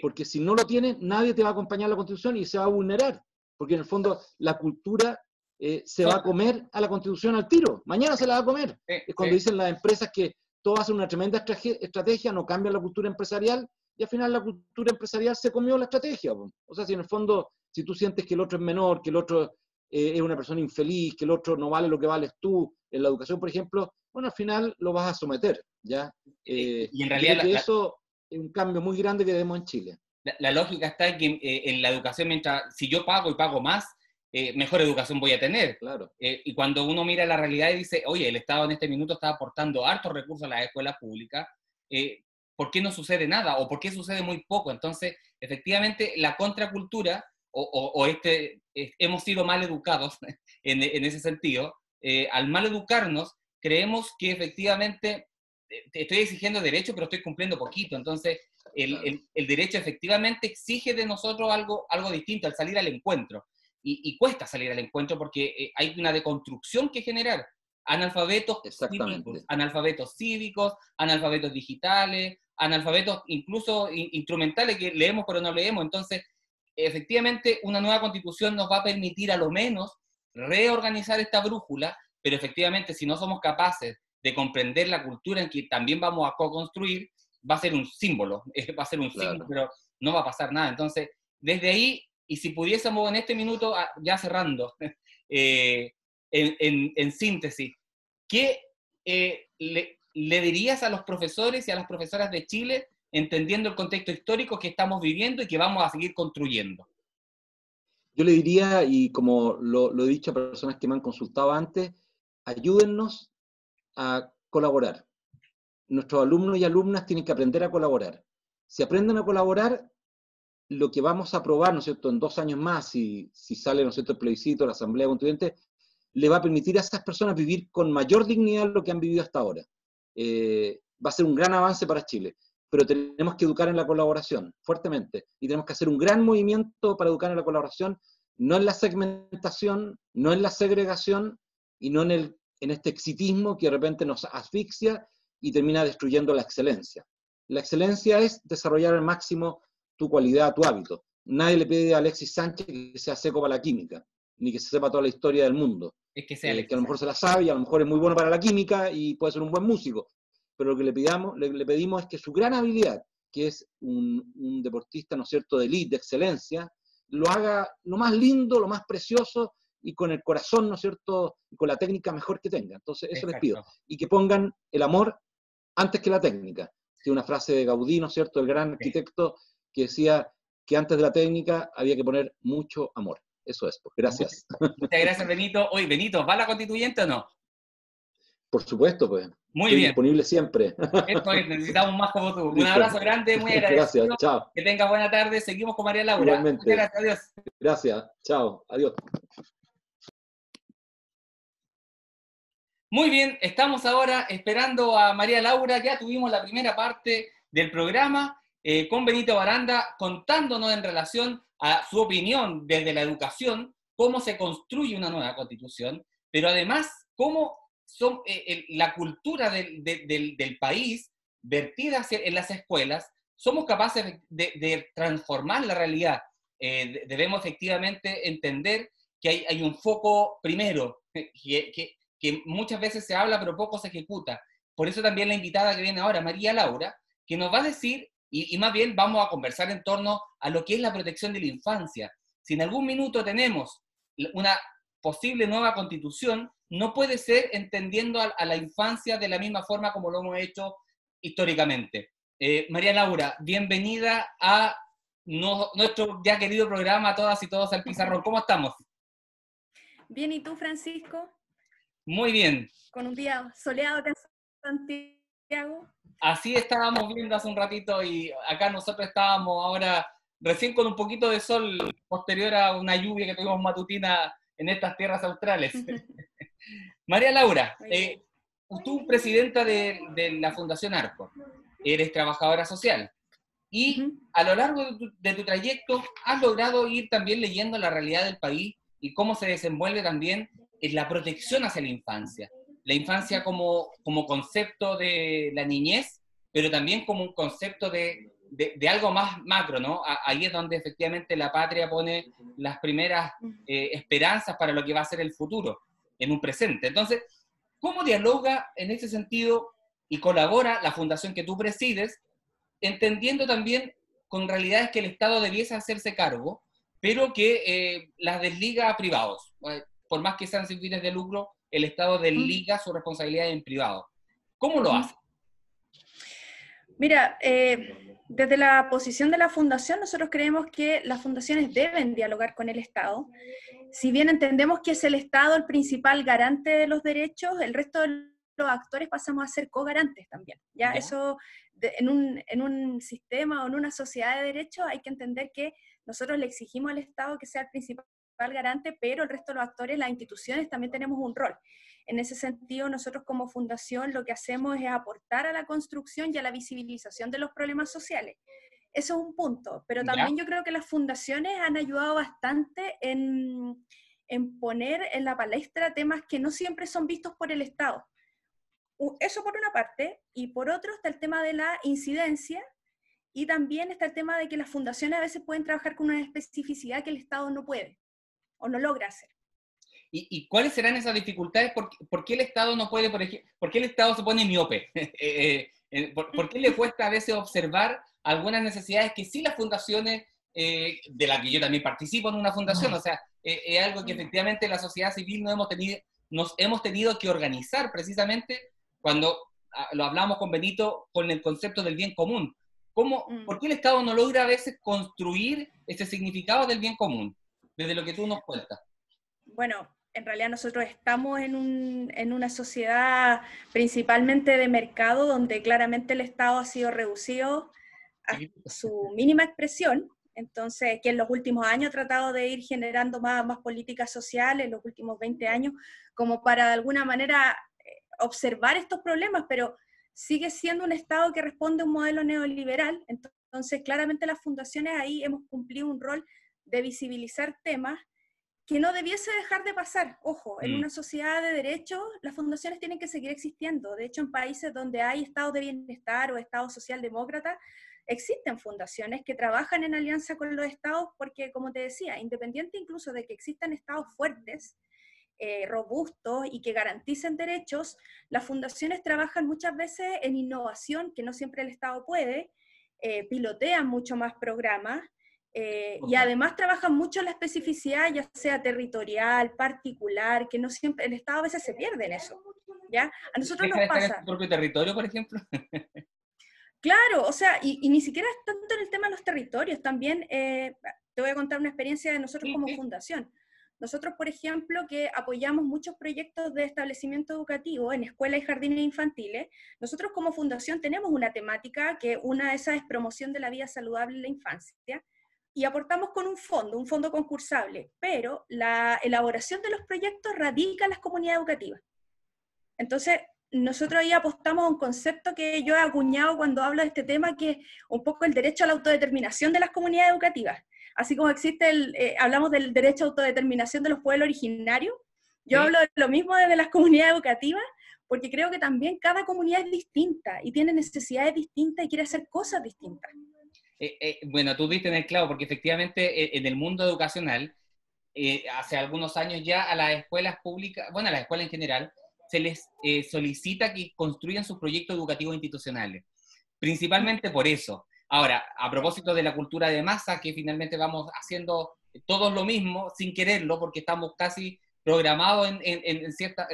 Porque si no lo tienes, nadie te va a acompañar en la constitución y se va a vulnerar. Porque en el fondo la cultura eh, se va a comer a la constitución al tiro. Mañana se la va a comer. es cuando dicen las empresas que todos hacen una tremenda estrategia, no cambian la cultura empresarial y al final la cultura empresarial se comió la estrategia. O sea, si en el fondo, si tú sientes que el otro es menor, que el otro eh, es una persona infeliz, que el otro no vale lo que vales tú en la educación, por ejemplo, bueno, al final lo vas a someter, ¿ya? y en eh, realidad eso es un cambio muy grande que vemos en Chile. la, lógica está en que eh, en la educación, mientras si yo pago y pago más, eh, mejor educación voy a tener. Claro. y cuando uno mira la realidad y dice, oye, el Estado en este minuto está aportando hartos recursos a las escuelas públicas, ¿por qué no sucede nada? ¿O por qué sucede muy poco? Entonces, efectivamente, la contracultura, o, este, hemos sido mal educados en, en ese sentido, al mal educarnos, creemos que efectivamente estoy exigiendo derecho, pero estoy cumpliendo poquito. Entonces, el, el, derecho efectivamente exige de nosotros algo, algo distinto al salir al encuentro. Y, cuesta salir al encuentro porque eh, hay una deconstrucción que generar. Analfabetos cívicos, analfabetos cívicos, analfabetos digitales, analfabetos incluso instrumentales que leemos pero no leemos. Entonces, efectivamente, una nueva constitución nos va a permitir a lo menos reorganizar esta brújula, pero efectivamente, si no somos capaces de comprender la cultura en que también vamos a co-construir, va a ser un símbolo, va a ser un símbolo, pero no va a pasar nada. Entonces, desde ahí, y si pudiésemos en este minuto, ah, ya cerrando, eh, en, síntesis, ¿qué eh, le, dirías a los profesores y a las profesoras de Chile entendiendo el contexto histórico que estamos viviendo y que vamos a seguir construyendo? Yo le diría, y como lo, lo he dicho a personas que me han consultado antes, ayúdennos a colaborar. Nuestros alumnos y alumnas tienen que aprender a colaborar. Si aprenden a colaborar, lo que vamos a aprobar, ¿no es cierto?, en dos años más, si, si sale, ¿no es cierto?, el plebiscito, la Asamblea Constituyente, le va a permitir a esas personas vivir con mayor dignidad lo que han vivido hasta ahora. Eh, va a ser un gran avance para Chile, pero tenemos que educar en la colaboración, fuertemente, y tenemos que hacer un gran movimiento para educar en la colaboración, no en la segmentación, no en la segregación, y no en el en este exitismo que de repente nos asfixia y termina destruyendo la excelencia. La excelencia es desarrollar al máximo tu cualidad, tu hábito. Nadie le pide a Alexis Sánchez que sea seco para la química, ni que se sepa toda la historia del mundo. Es que, sea eh, que a lo mejor se la sabe y a lo mejor es muy bueno para la química y puede ser un buen músico. Pero lo que le, pidamos, le, pedimos es que su gran habilidad, que es un, un deportista, ¿no es cierto?, de elite, de excelencia, lo haga lo más lindo, lo más precioso y con el corazón, ¿no es cierto?, y con la técnica mejor que tenga. Entonces, eso les pido. Y que pongan el amor antes que la técnica. Tiene una frase de Gaudí, ¿no es cierto?, el gran arquitecto, que decía que antes de la técnica había que poner mucho amor. Eso es. Pues. Gracias. Muchas gracias, Benito. Oye, Benito, ¿va la constituyente o no? Por supuesto, pues. Muy bien. Disponible siempre. Esto es, necesitamos más como tú. Un abrazo grande, muy agradecido. Gracias, chao. Que tengas buena tarde. Seguimos con María Laura. Muchas gracias, adiós. Gracias, chao, adiós. Muy bien, estamos ahora esperando a María Laura. Ya tuvimos la primera parte del programa eh, con Benito Baranda contándonos en relación a su opinión desde la educación, cómo se construye una nueva constitución, pero además cómo son, eh, la cultura del, país vertida en las escuelas, somos capaces de, transformar la realidad. Eh, debemos efectivamente entender que hay, un foco primero, que que muchas veces se habla pero poco se ejecuta. Por eso también la invitada que viene ahora, María Laura, que nos va a decir, y, más bien vamos a conversar en torno a lo que es la protección de la infancia. Si en algún minuto tenemos una posible nueva constitución, no puede ser entendiendo a, la infancia de la misma forma como lo hemos hecho históricamente. Eh, María Laura, bienvenida a nuestro ya querido programa Todas y Todos al Pizarrón. ¿Cómo estamos? Bien, ¿y tú, Francisco? Muy bien. Con un día soleado acá en Santiago. Así estábamos viendo hace un ratito y acá nosotros estábamos ahora recién con un poquito de sol posterior a una lluvia que tuvimos matutina en estas tierras australes. María Laura, eh, tú presidenta de, la Fundación Arco, eres trabajadora social y a lo largo de tu, de tu, trayecto has logrado ir también leyendo la realidad del país y cómo se desenvuelve también es la protección hacia la infancia. La infancia como, como concepto de la niñez, pero también como un concepto de, de, algo más macro, ¿no? Ahí es donde efectivamente la patria pone las primeras eh, esperanzas para lo que va a ser el futuro, en un presente. Entonces, ¿cómo dialoga en ese sentido y colabora la fundación que tú presides, entendiendo también con realidades que el Estado debiese hacerse cargo, pero que eh, las desliga a privados? por más que sean sin fines de lucro, el Estado desliga su responsabilidad en privado. ¿Cómo lo hace? Mira, eh, desde la posición de la fundación, nosotros creemos que las fundaciones deben dialogar con el Estado. Si bien entendemos que es el Estado el principal garante de los derechos, el resto de los actores pasamos a ser co-garantes también. ¿ya? Eso en, un, en un sistema o en una sociedad de derechos hay que entender que nosotros le exigimos al Estado que sea el principal garante, pero el resto de los actores, las instituciones, también tenemos un rol. En ese sentido, nosotros como fundación lo que hacemos es aportar a la construcción y a la visibilización de los problemas sociales. Eso es un punto, pero también yo creo que las fundaciones han ayudado bastante en, en poner en la palestra temas que no siempre son vistos por el Estado. Eso por una parte, y por otro está el tema de la incidencia, y también está el tema de que las fundaciones a veces pueden trabajar con una especificidad que el Estado no puede o no logra hacer. ¿Y, cuáles serán esas dificultades? ¿Por, qué el Estado no puede, por ejemplo, por qué el Estado se pone miope? Eh, eh, eh, ¿por, qué le cuesta a veces observar algunas necesidades que sí las fundaciones, de las que yo también participo en una fundación, o sea, es algo que efectivamente la sociedad civil no hemos tenido, nos hemos tenido que organizar precisamente cuando ah, lo hablamos con Benito con el concepto del bien común. ¿Cómo, mm. ¿Por qué el Estado no logra a veces construir ese significado del bien común? Desde lo que tú nos cuentas. Bueno, en realidad nosotros estamos en, un, en, una sociedad principalmente de mercado donde claramente el Estado ha sido reducido a su mínima expresión. Entonces, que en los últimos años ha tratado de ir generando más, más políticas sociales, en los últimos 20 años, como para de alguna manera eh, observar estos problemas, pero sigue siendo un Estado que responde a un modelo neoliberal. Entonces, claramente las fundaciones ahí hemos cumplido un rol de visibilizar temas que no debiese dejar de pasar. Ojo, en mm. una sociedad de derechos, las fundaciones tienen que seguir existiendo. De hecho, en países donde hay estados de bienestar o estados socialdemócratas, existen fundaciones que trabajan en alianza con los estados porque, como te decía, independiente incluso de que existan estados fuertes, eh, robustos y que garanticen derechos, las fundaciones trabajan muchas veces en innovación, que no siempre el Estado puede, eh, pilotean mucho más programas eh, y además trabajan mucho la especificidad, ya sea territorial, particular, que no siempre, el Estado a veces se pierde en eso. ¿ya? A nosotros nos pasa. En propio territorio, por ejemplo? claro, o sea, y, ni siquiera es tanto en el tema de los territorios, también eh, te voy a contar una experiencia de nosotros como fundación. Nosotros, por ejemplo, que apoyamos muchos proyectos de establecimiento educativo en escuelas y jardines infantiles, nosotros como fundación tenemos una temática que una de esas es promoción de la vida saludable en la infancia, y aportamos con un fondo, un fondo concursable, pero la elaboración de los proyectos radica en las comunidades educativas. Entonces, nosotros ahí apostamos a un concepto que yo he acuñado cuando hablo de este tema, que es un poco el derecho a la autodeterminación de las comunidades educativas. Así como existe el, eh, hablamos del derecho a autodeterminación de los pueblos originarios, yo hablo de lo mismo desde las comunidades educativas, porque creo que también cada comunidad es distinta y tiene necesidades distintas y quiere hacer cosas distintas. Eh, eh, bueno, tú viste en el clavo, porque efectivamente eh, en el mundo educacional, hace algunos años ya a las escuelas públicas, bueno, a las escuelas en general, se les solicita que construyan sus proyectos educativos institucionales, principalmente por eso. Ahora, a propósito de la cultura de masa, que finalmente vamos haciendo todos lo mismo sin quererlo, porque estamos casi programados en, en, en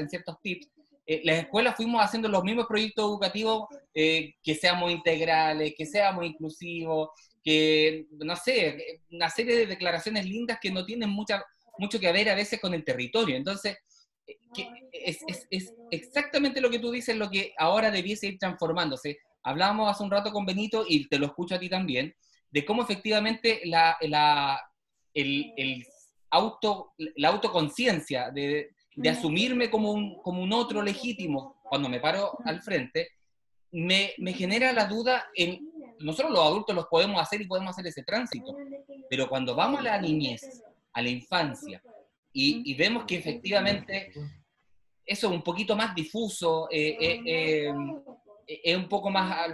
ciertos tips, eh, las escuelas fuimos haciendo los mismos proyectos educativos, eh, que seamos integrales, que seamos inclusivos, que, no sé, una serie de declaraciones lindas que no tienen mucho que ver a veces con el territorio. Entonces, eh, es, es, es, exactamente lo que tú dices, lo que ahora debiese ir transformándose. Hablábamos hace un rato con Benito, y te lo escucho a ti también, de cómo efectivamente la, la, el, el auto, la autoconciencia de, de asumirme como un, como un otro legítimo cuando me paro al frente, me, me, genera la duda en, nosotros los adultos los podemos hacer y podemos hacer ese tránsito, pero cuando vamos a la niñez, a la infancia, y, y vemos que efectivamente eso es un poquito más difuso, eh, eh, eh, es un poco más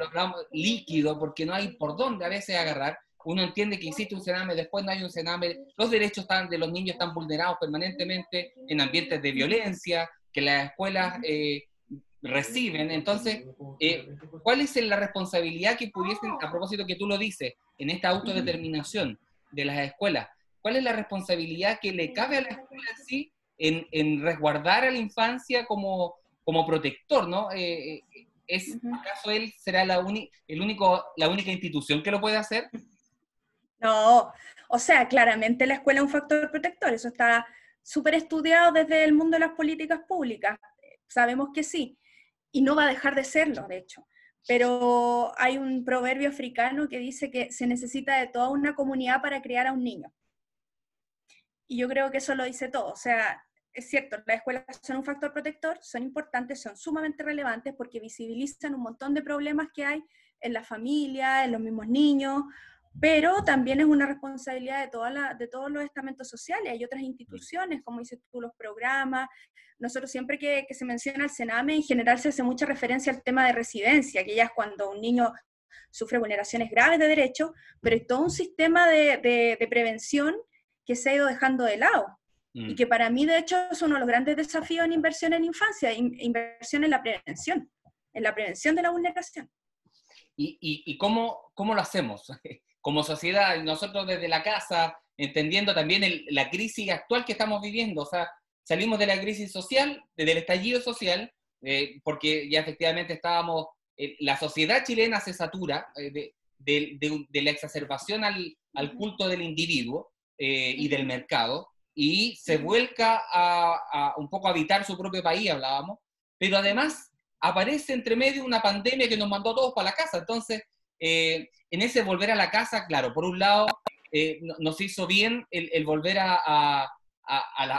líquido, porque no hay por dónde a veces agarrar, uno entiende que existe un cename, después no hay un cename, los derechos están, de los niños están vulnerados permanentemente en ambientes de violencia que las escuelas eh, reciben. Entonces, eh, ¿cuál es la responsabilidad que pudiesen, a propósito que tú lo dices, en esta autodeterminación de las escuelas, cuál es la responsabilidad que le cabe a la escuela en sí en, resguardar a la infancia como, como protector, ¿no? Eh, ¿Es, ¿Acaso él será la, el único, la única institución que lo puede hacer? No, o sea, claramente la escuela es un factor protector, eso está súper estudiado desde el mundo de las políticas públicas, sabemos que sí, y no va a dejar de serlo, de hecho. Pero hay un proverbio africano que dice que se necesita de toda una comunidad para criar a un niño. Y yo creo que eso lo dice todo. O sea, es cierto, las escuelas son un factor protector, son importantes, son sumamente relevantes porque visibilizan un montón de problemas que hay en la familia, en los mismos niños, pero también es una responsabilidad de, toda la, de todos los estamentos sociales. Hay otras instituciones, como dices tú, los programas. Nosotros siempre que, se menciona el Sename, en general se hace mucha referencia al tema de residencia, que ya es cuando un niño sufre vulneraciones graves de derechos, pero hay todo un sistema de, de, prevención que se ha ido dejando de lado. Y mm. que para mí, de hecho, es uno de los grandes desafíos en inversión en infancia, inversión en la prevención, en la prevención de la vulneración. ¿Y, y, y cómo, cómo lo hacemos? como sociedad, nosotros desde la casa, entendiendo también la crisis actual que estamos viviendo, o sea, salimos de la crisis social, del estallido social, eh, porque ya efectivamente estábamos, eh, la sociedad chilena se satura eh, de, la exacerbación al, culto del individuo y del mercado, y se vuelca a, a, un poco a habitar su propio país, hablábamos, pero además aparece entre medio una pandemia que nos mandó a todos para la casa, entonces eh, en ese volver a la casa, claro, por un lado eh, nos hizo bien el, volver a,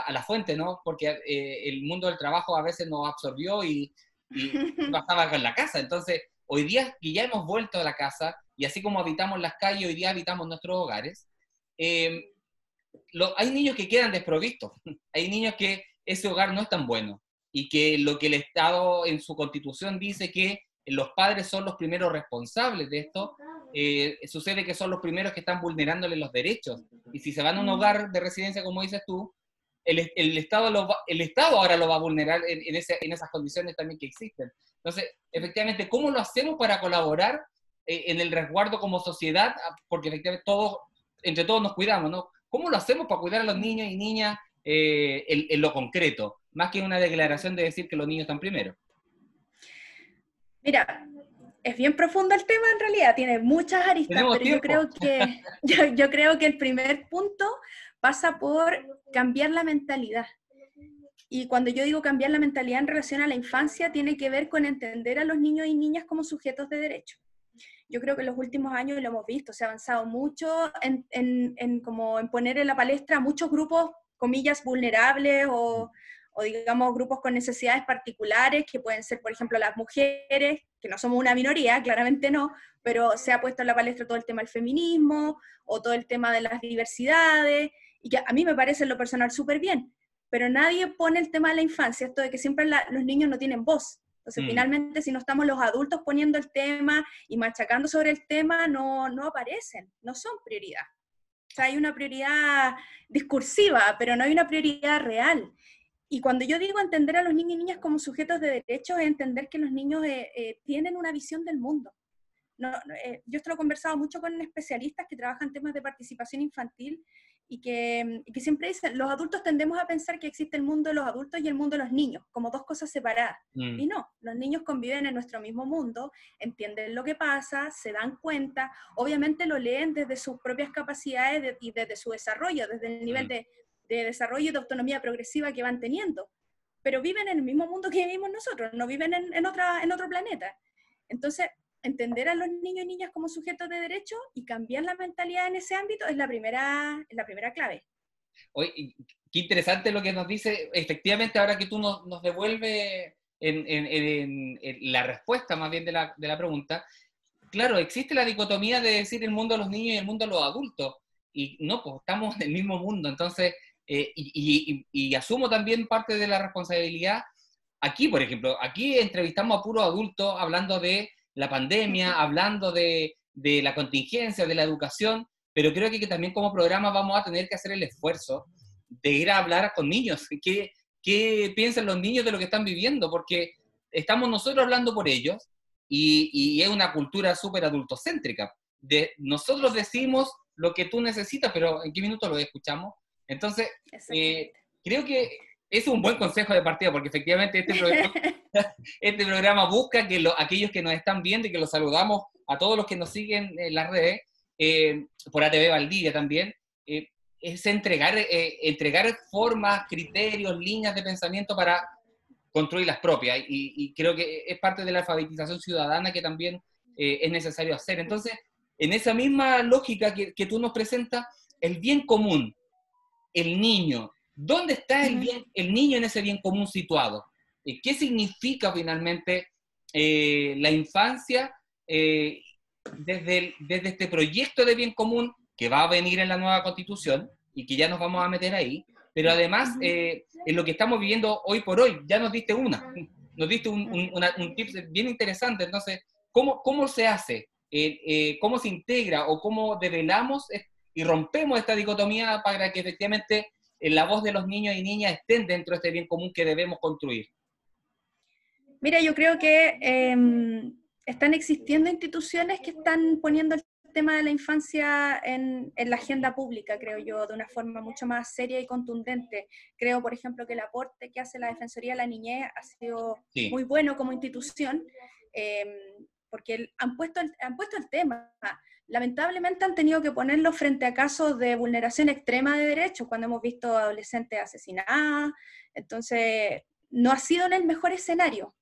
la, fuente, ¿no? Porque eh, el mundo del trabajo a veces nos absorbió y, y pasaba con la casa. Entonces, hoy día que ya hemos vuelto a la casa, y así como habitamos las calles, hoy día habitamos nuestros hogares, hay niños que quedan desprovistos, hay niños que ese hogar no es tan bueno y que lo que el Estado en su constitución dice que los padres son los primeros responsables de esto, eh, sucede que son los primeros que están vulnerándole los derechos. Y si se van a un hogar de residencia, como dices tú, el, el Estado, lo el Estado ahora lo va a vulnerar en, en, ese, en, esas condiciones también que existen. Entonces, efectivamente, ¿cómo lo hacemos para colaborar eh, en el resguardo como sociedad? Ah, porque efectivamente todos, entre todos nos cuidamos, ¿no? ¿Cómo lo hacemos para cuidar a los niños y niñas eh, en, en lo concreto? Más que una declaración de decir que los niños están primero. Mira, es bien profundo el tema en realidad, tiene muchas aristas, pero yo creo, que, yo, creo que el primer punto pasa por cambiar la mentalidad. Y cuando yo digo cambiar la mentalidad en relación a la infancia, tiene que ver con entender a los niños y niñas como sujetos de derecho. Yo creo que en los últimos años lo hemos visto, se ha avanzado mucho en, en, como en poner en la palestra muchos grupos, comillas, vulnerables o, o digamos grupos con necesidades particulares, que pueden ser, por ejemplo, las mujeres, que no somos una minoría, claramente no, pero se ha puesto en la palestra todo el tema del feminismo o todo el tema de las diversidades, y que a mí me parece en lo personal súper bien, pero nadie pone el tema de la infancia, esto de que siempre los niños no tienen voz. Entonces, mm. finalmente, si no estamos los adultos poniendo el tema y machacando sobre el tema, no, no aparecen, no son prioridad. O sea, hay una prioridad discursiva, pero no hay una prioridad real. Y cuando yo digo entender a los niños y niñas como sujetos de derechos, es entender que los niños eh, eh, tienen una visión del mundo. No, eh, yo esto lo he conversado mucho con especialistas que trabajan temas de participación infantil y que, que, siempre dicen, los adultos tendemos a pensar que existe el mundo de los adultos y el mundo de los niños, como dos cosas separadas. Mm. Y no, los niños conviven en nuestro mismo mundo, entienden lo que pasa, se dan cuenta, obviamente lo leen desde sus propias capacidades y desde su desarrollo, desde el nivel mm. de de desarrollo y de autonomía progresiva que van teniendo, pero viven en el mismo mundo que vivimos nosotros, no viven en, otra, en otro planeta. Entonces, entender a los niños y niñas como sujetos de derecho y cambiar la mentalidad en ese ámbito es la primera, la primera clave. Oye, qué interesante lo que nos dice, efectivamente, ahora que tú nos, nos devuelves en, la respuesta más bien de la, de la pregunta, claro, existe la dicotomía de decir el mundo de los niños y el mundo de los adultos, y no, pues estamos en el mismo mundo, entonces eh, y, asumo también parte de la responsabilidad. Aquí, por ejemplo, aquí entrevistamos a puros adultos hablando de la pandemia, hablando de, la contingencia, de la educación, pero creo que, también como programa vamos a tener que hacer el esfuerzo de ir a hablar con niños. ¿Qué, qué piensan los niños de lo que están viviendo? Porque estamos nosotros hablando por ellos y, y es una cultura súper adultocéntrica. De, nosotros decimos lo que tú necesitas, pero ¿en qué minuto lo escuchamos? Entonces, eh, creo que es un buen consejo de partida, porque efectivamente este programa, este programa busca que aquellos que nos están viendo y que los saludamos a todos los que nos siguen en las redes, eh, por ATV Valdivia también, eh, es entregar, eh, entregar formas, criterios, líneas de pensamiento para construir las propias. Y, creo que es parte de la alfabetización ciudadana que también es necesario hacer. Entonces, en esa misma lógica que, que tú nos presentas, el bien común, el niño, ¿dónde está el, bien, el niño en ese bien común situado? ¿Qué significa finalmente la infancia desde, desde este proyecto de bien común que va a venir en la nueva constitución y que ya nos vamos a meter ahí, pero además eh, en lo que estamos viviendo hoy por hoy, ya nos diste una, nos diste un, un, tip bien interesante, entonces, ¿cómo, cómo se hace? Eh, eh, ¿Cómo se integra o cómo develamos y rompemos esta dicotomía para que efectivamente la voz de los niños y niñas estén dentro de este bien común que debemos construir? Mira, yo creo que em, están existiendo instituciones que están poniendo el tema de la infancia en, la agenda pública, creo yo, de una forma mucho más seria y contundente. Creo, por ejemplo, que el aporte que hace la Defensoría de la Niñez ha sido muy bueno como institución, em, porque han puesto, el, han puesto el tema. Lamentablemente han tenido que ponerlo frente a casos de vulneración extrema de derechos, cuando hemos visto adolescentes asesinadas. Entonces, no ha sido en el mejor escenario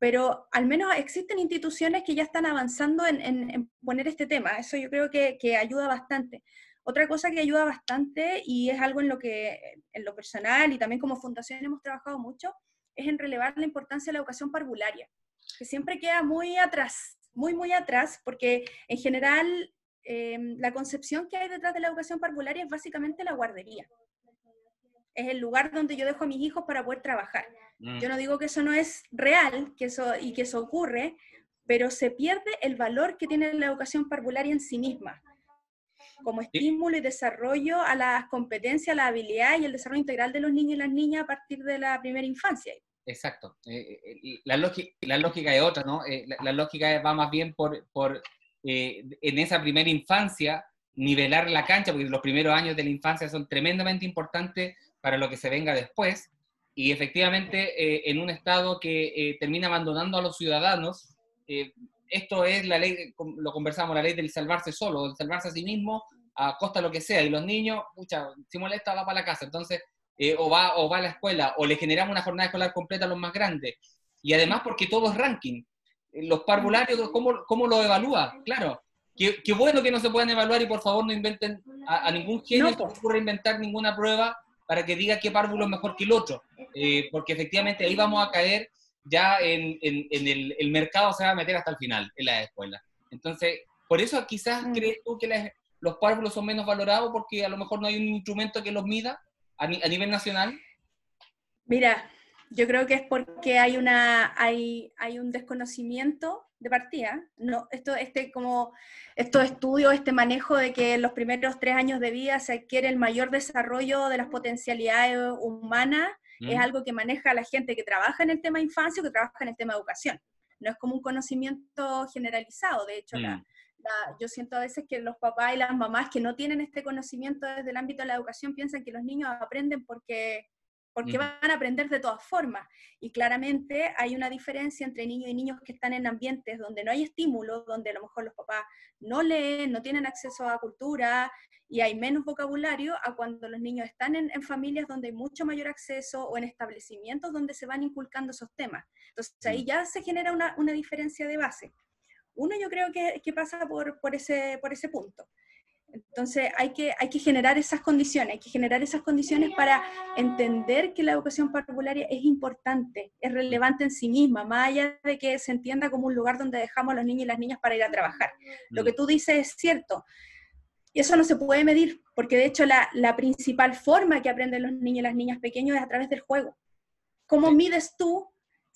pero al menos existen instituciones que ya están avanzando en, poner este tema. Eso yo creo que, ayuda bastante. Otra cosa que ayuda bastante, y es algo en lo que en lo personal y también como fundación hemos trabajado mucho, es en relevar la importancia de la educación parvularia, que siempre queda muy atrás, muy, muy atrás, porque en general em, la concepción que hay detrás de la educación parvularia es básicamente la guardería. Es el lugar donde yo dejo a mis hijos para poder trabajar Mm. Yo no digo que eso no es real que eso, y que eso ocurre, pero se pierde el valor que tiene la educación parvularia en sí misma, como estímulo y desarrollo a las competencias, la habilidad y el desarrollo integral de los niños y las niñas a partir de la primera infancia. Exacto. Eh, eh, la, lógica, la lógica es otra, ¿no? Eh, la, lógica va más bien por, en esa primera infancia, nivelar la cancha, porque los primeros años de la infancia son tremendamente importantes para lo que se venga después, y efectivamente, eh, en un Estado que eh, termina abandonando a los ciudadanos, eh, esto es la ley, lo conversamos, la ley del salvarse solo, del salvarse a sí mismo a costa de lo que sea. Y los niños, si molesta, va para la casa. Entonces, o, va, o va a la escuela, o le generamos una jornada escolar completa a los más grandes. Y además porque todo es ranking. Los parvularios, ¿cómo, cómo lo evalúa? Claro, Qué, qué, bueno que no se puedan evaluar y por favor no inventen a, ningún genio, no, se ocurra inventar ninguna prueba para que diga qué párvulo es mejor que el otro, eh, porque efectivamente ahí vamos a caer ya en, el, mercado se va a meter hasta el final en la escuela. Entonces, por eso quizás mm. crees tú que los párvulos son menos valorados porque a lo mejor no hay un instrumento que los mida a, a nivel nacional. Mira, yo creo que es porque hay, una, hay, hay un desconocimiento de partida. No, esto, este, como, estos estudios, este manejo de que en los primeros tres años de vida se adquiere el mayor desarrollo de las potencialidades humanas, es mm. algo que maneja la gente que trabaja en el tema infancia o que trabaja en el tema educación. No es como un conocimiento generalizado. De hecho, mm. Yo siento a veces que los papás y las mamás que no tienen este conocimiento desde el ámbito de la educación piensan que los niños aprenden porque porque van a aprender de todas formas. Y claramente hay una diferencia entre niños y niños que están en ambientes donde no hay estímulo, donde a lo mejor los papás no leen, no tienen acceso a cultura y hay menos vocabulario, a cuando los niños están en, familias donde hay mucho mayor acceso o en establecimientos donde se van inculcando esos temas. Entonces ahí ya se genera una, una diferencia de base. Uno yo creo que, que pasa por, por, ese, por ese punto. Entonces hay que, hay que generar esas condiciones, hay que generar esas condiciones para entender que la educación parvularia es importante, es relevante en sí misma, más allá de que se entienda como un lugar donde dejamos a los niños y las niñas para ir a trabajar. Lo que mm. tú dices es cierto, y eso no se puede medir, porque de hecho la, la principal forma que aprenden los niños y las niñas pequeños es a través del juego. ¿Cómo mides tú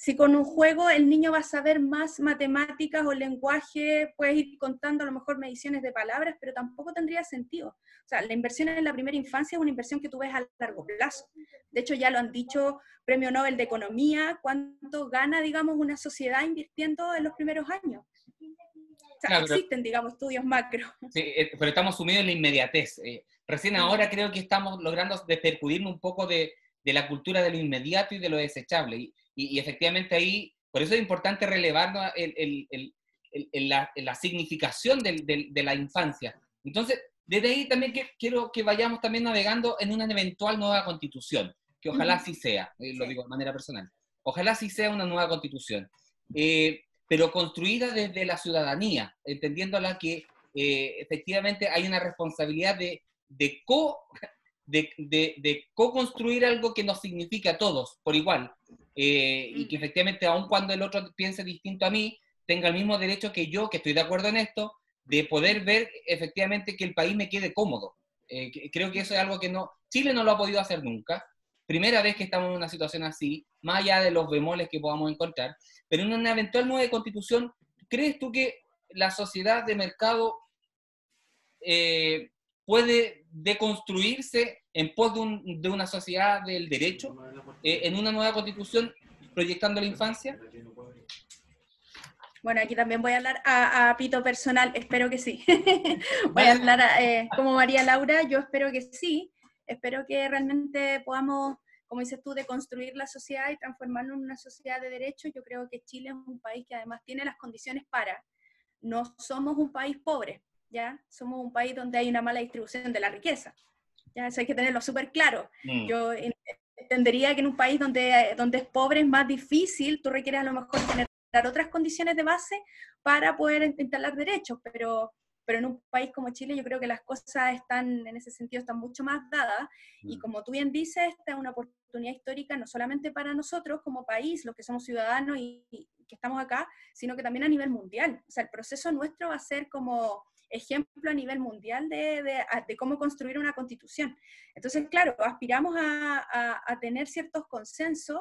si con un juego el niño va a saber más matemáticas o lenguaje, puedes ir contando a lo mejor mediciones de palabras, pero tampoco tendría sentido. O sea, la inversión en la primera infancia es una inversión que tú ves a largo plazo. De hecho, ya lo han dicho Premio Nobel de Economía, cuánto gana, digamos, una sociedad invirtiendo en los primeros años. O sea, existen, digamos, estudios macro. Sí, eh, pero estamos sumidos en la inmediatez. Eh, recién ahora creo que estamos logrando despercudirnos un poco de, de la cultura de lo inmediato y de lo desechable. Y, Y, efectivamente ahí, por eso es importante relevar la, significación de la infancia. Entonces, desde ahí también quiero que vayamos también navegando en una eventual nueva constitución, que ojalá sí sea, eh, lo digo de manera personal, ojalá sí sea una nueva constitución, eh, pero construida desde la ciudadanía, entendiéndola que eh, efectivamente hay una responsabilidad de, de co de, de, co-construir algo que nos signifique a todos por igual, y que efectivamente, aun cuando el otro piense distinto a mí, tenga el mismo derecho que yo, que estoy de acuerdo en esto, de poder ver efectivamente que el país me quede cómodo. Eh, creo que eso es algo que no, Chile no lo ha podido hacer nunca. Primera vez que estamos en una situación así, más allá de los bemoles que podamos encontrar, pero en una eventual nueva constitución, ¿crees tú que la sociedad de mercado eh, puede deconstruirse en pos de, una sociedad del derecho eh, en una nueva constitución proyectando la infancia? Bueno, aquí también voy a hablar a, pito personal, espero que sí. voy a hablar eh, como María Laura, yo espero que sí, espero que realmente podamos, como dices tú, de construir la sociedad y transformarnos en una sociedad de derechos. Yo creo que Chile es un país que además tiene las condiciones para. No somos un país pobre, ¿ya? Somos un país donde hay una mala distribución de la riqueza. Ya, eso hay que tenerlo súper claro. Mm. Yo entendería que en un país donde, donde es pobre es más difícil, tú requieres a lo mejor tener otras condiciones de base para poder instalar derechos, pero, pero en un país como Chile yo creo que las cosas están, en ese sentido, están mucho más dadas, y mm. como tú bien dices, esta es una oportunidad histórica no solamente para nosotros como país, los que somos ciudadanos y, que estamos acá, sino que también a nivel mundial. O sea, el proceso nuestro va a ser como ejemplo a nivel mundial de, de, cómo construir una constitución. Entonces, claro, aspiramos a, a, a tener ciertos consensos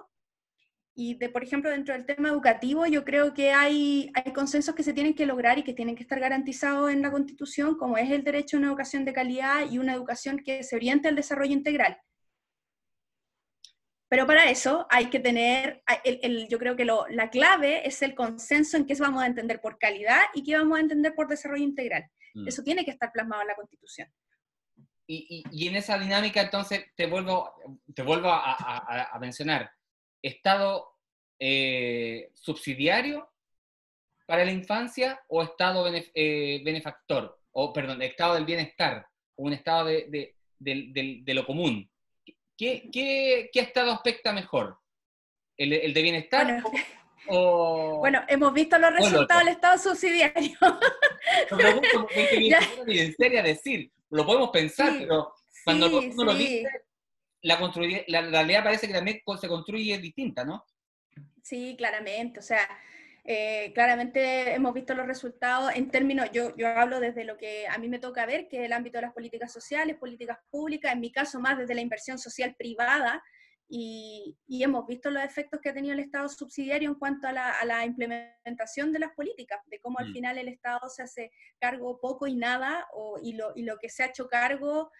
y, de, por ejemplo, dentro del tema educativo, yo creo que hay, hay consensos que se tienen que lograr y que tienen que estar garantizados en la Constitución, como es el derecho a una educación de calidad y una educación que se oriente al desarrollo integral. Pero para eso hay que tener, el, yo creo que lo, la clave es el consenso en qué vamos a entender por calidad y qué vamos a entender por desarrollo integral. Mm. Eso tiene que estar plasmado en la Constitución. Y, y, en esa dinámica, entonces, te vuelvo, te vuelvo a, a, a mencionar Estado eh, subsidiario para la infancia o Estado eh, benefactor, o perdón, Estado del bienestar, o un Estado de, lo común. ¿Qué, qué, Estado aspecta mejor? ¿El, de bienestar? Bueno. O... Bueno, hemos visto los resultados del Estado subsidiario. No pregunto ni en serio decir, lo podemos pensar, pero cuando uno lo dice, la, la, la realidad parece que también se construye distinta, ¿no? Sí, claramente, o sea, eh, claramente hemos visto los resultados en términos, yo, yo hablo desde lo que a mí me toca ver, que es el ámbito de las políticas sociales, políticas públicas, en mi caso más desde la inversión social privada, y, y hemos visto los efectos que ha tenido el Estado subsidiario en cuanto a la, a la implementación de las políticas, de cómo al mm. final el Estado se hace cargo poco y nada, o, y, lo, y lo que se ha hecho cargo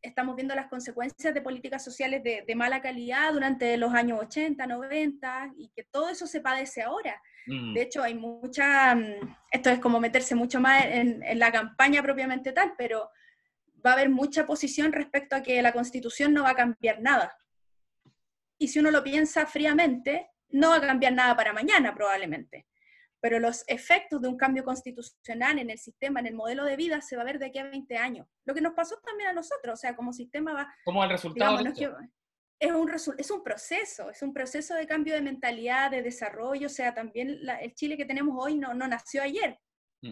estamos viendo las consecuencias de políticas sociales de, mala calidad durante los años 80, 90, y que todo eso se padece ahora. Mm. De hecho, hay mucha, mm, esto es como meterse mucho más en, la campaña propiamente tal, pero va a haber mucha posición respecto a que la constitución no va a cambiar nada. Y si uno lo piensa fríamente, no va a cambiar nada para mañana probablemente. Pero los efectos de un cambio constitucional en el sistema, en el modelo de vida, se va a ver de aquí a 20 años. Lo que nos pasó también a nosotros, o sea, como sistema va... Como el resultado es, un, es un proceso, es un proceso de cambio de mentalidad, de desarrollo, o sea, también el Chile que tenemos hoy no, no nació ayer,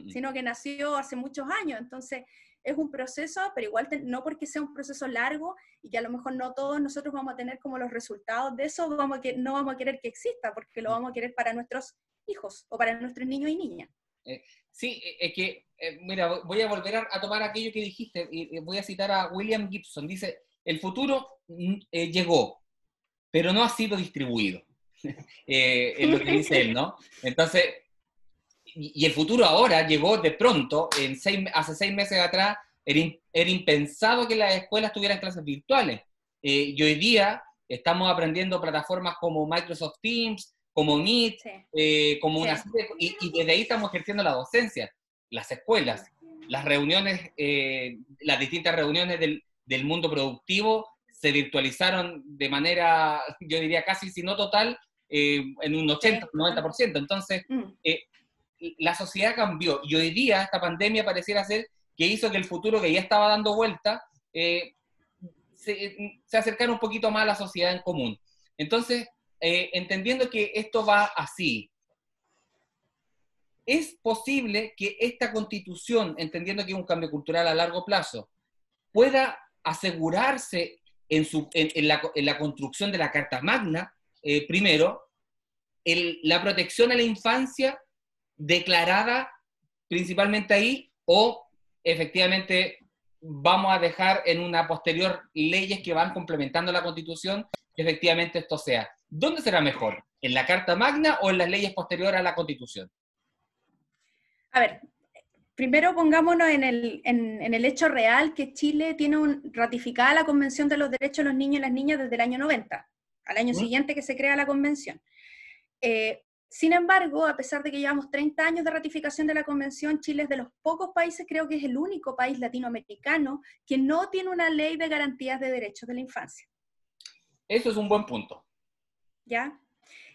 sino que nació hace muchos años, entonces es un proceso, pero igual no porque sea un proceso largo y que a lo mejor no todos nosotros vamos a tener como los resultados de eso, vamos a que, no vamos a querer que exista, porque lo vamos a querer para nuestros hijos o para nuestros niños y niñas. Eh, sí, eh, es que, eh, mira, voy a volver a, tomar aquello que dijiste y voy a citar a William Gibson. Dice, el futuro mm, llegó, pero no ha sido distribuido. es lo que dice él, ¿no? Entonces, y, el futuro ahora llegó de pronto, en seis, hace seis meses atrás, era, impensado que las escuelas tuvieran clases virtuales. y hoy día estamos aprendiendo plataformas como Microsoft Teams, como Meet, eh, como una y, y, desde ahí estamos ejerciendo la docencia, las escuelas, las reuniones, eh, las distintas reuniones del, del, mundo productivo se virtualizaron de manera, yo diría casi si no total, en un 80, 90%. Entonces, mm. La sociedad cambió y hoy día esta pandemia pareciera ser que hizo que el futuro que ya estaba dando vuelta se, se acercara un poquito más a la sociedad en común. Entonces, entendiendo que esto va así, es posible que esta constitución, entendiendo que es un cambio cultural a largo plazo, pueda asegurarse en, su, en, la, construcción de la Carta Magna, eh, primero, la protección a la infancia declarada principalmente ahí, o efectivamente vamos a dejar en una posterior leyes que van complementando la constitución que efectivamente esto sea. ¿Dónde será mejor? ¿En la Carta Magna o en las leyes posteriores a la constitución? A ver, primero pongámonos en el, en, el hecho real que Chile tiene un, ratificada la Convención de los Derechos de los Niños y las Niñas desde el año 90, al año siguiente que se crea la convención. Eh, sin embargo, a pesar de que llevamos 30 años de ratificación de la convención, Chile es de los pocos países, creo que es el único país latinoamericano que no tiene una ley de garantías de derechos de la infancia. Eso es un buen punto. ¿Ya?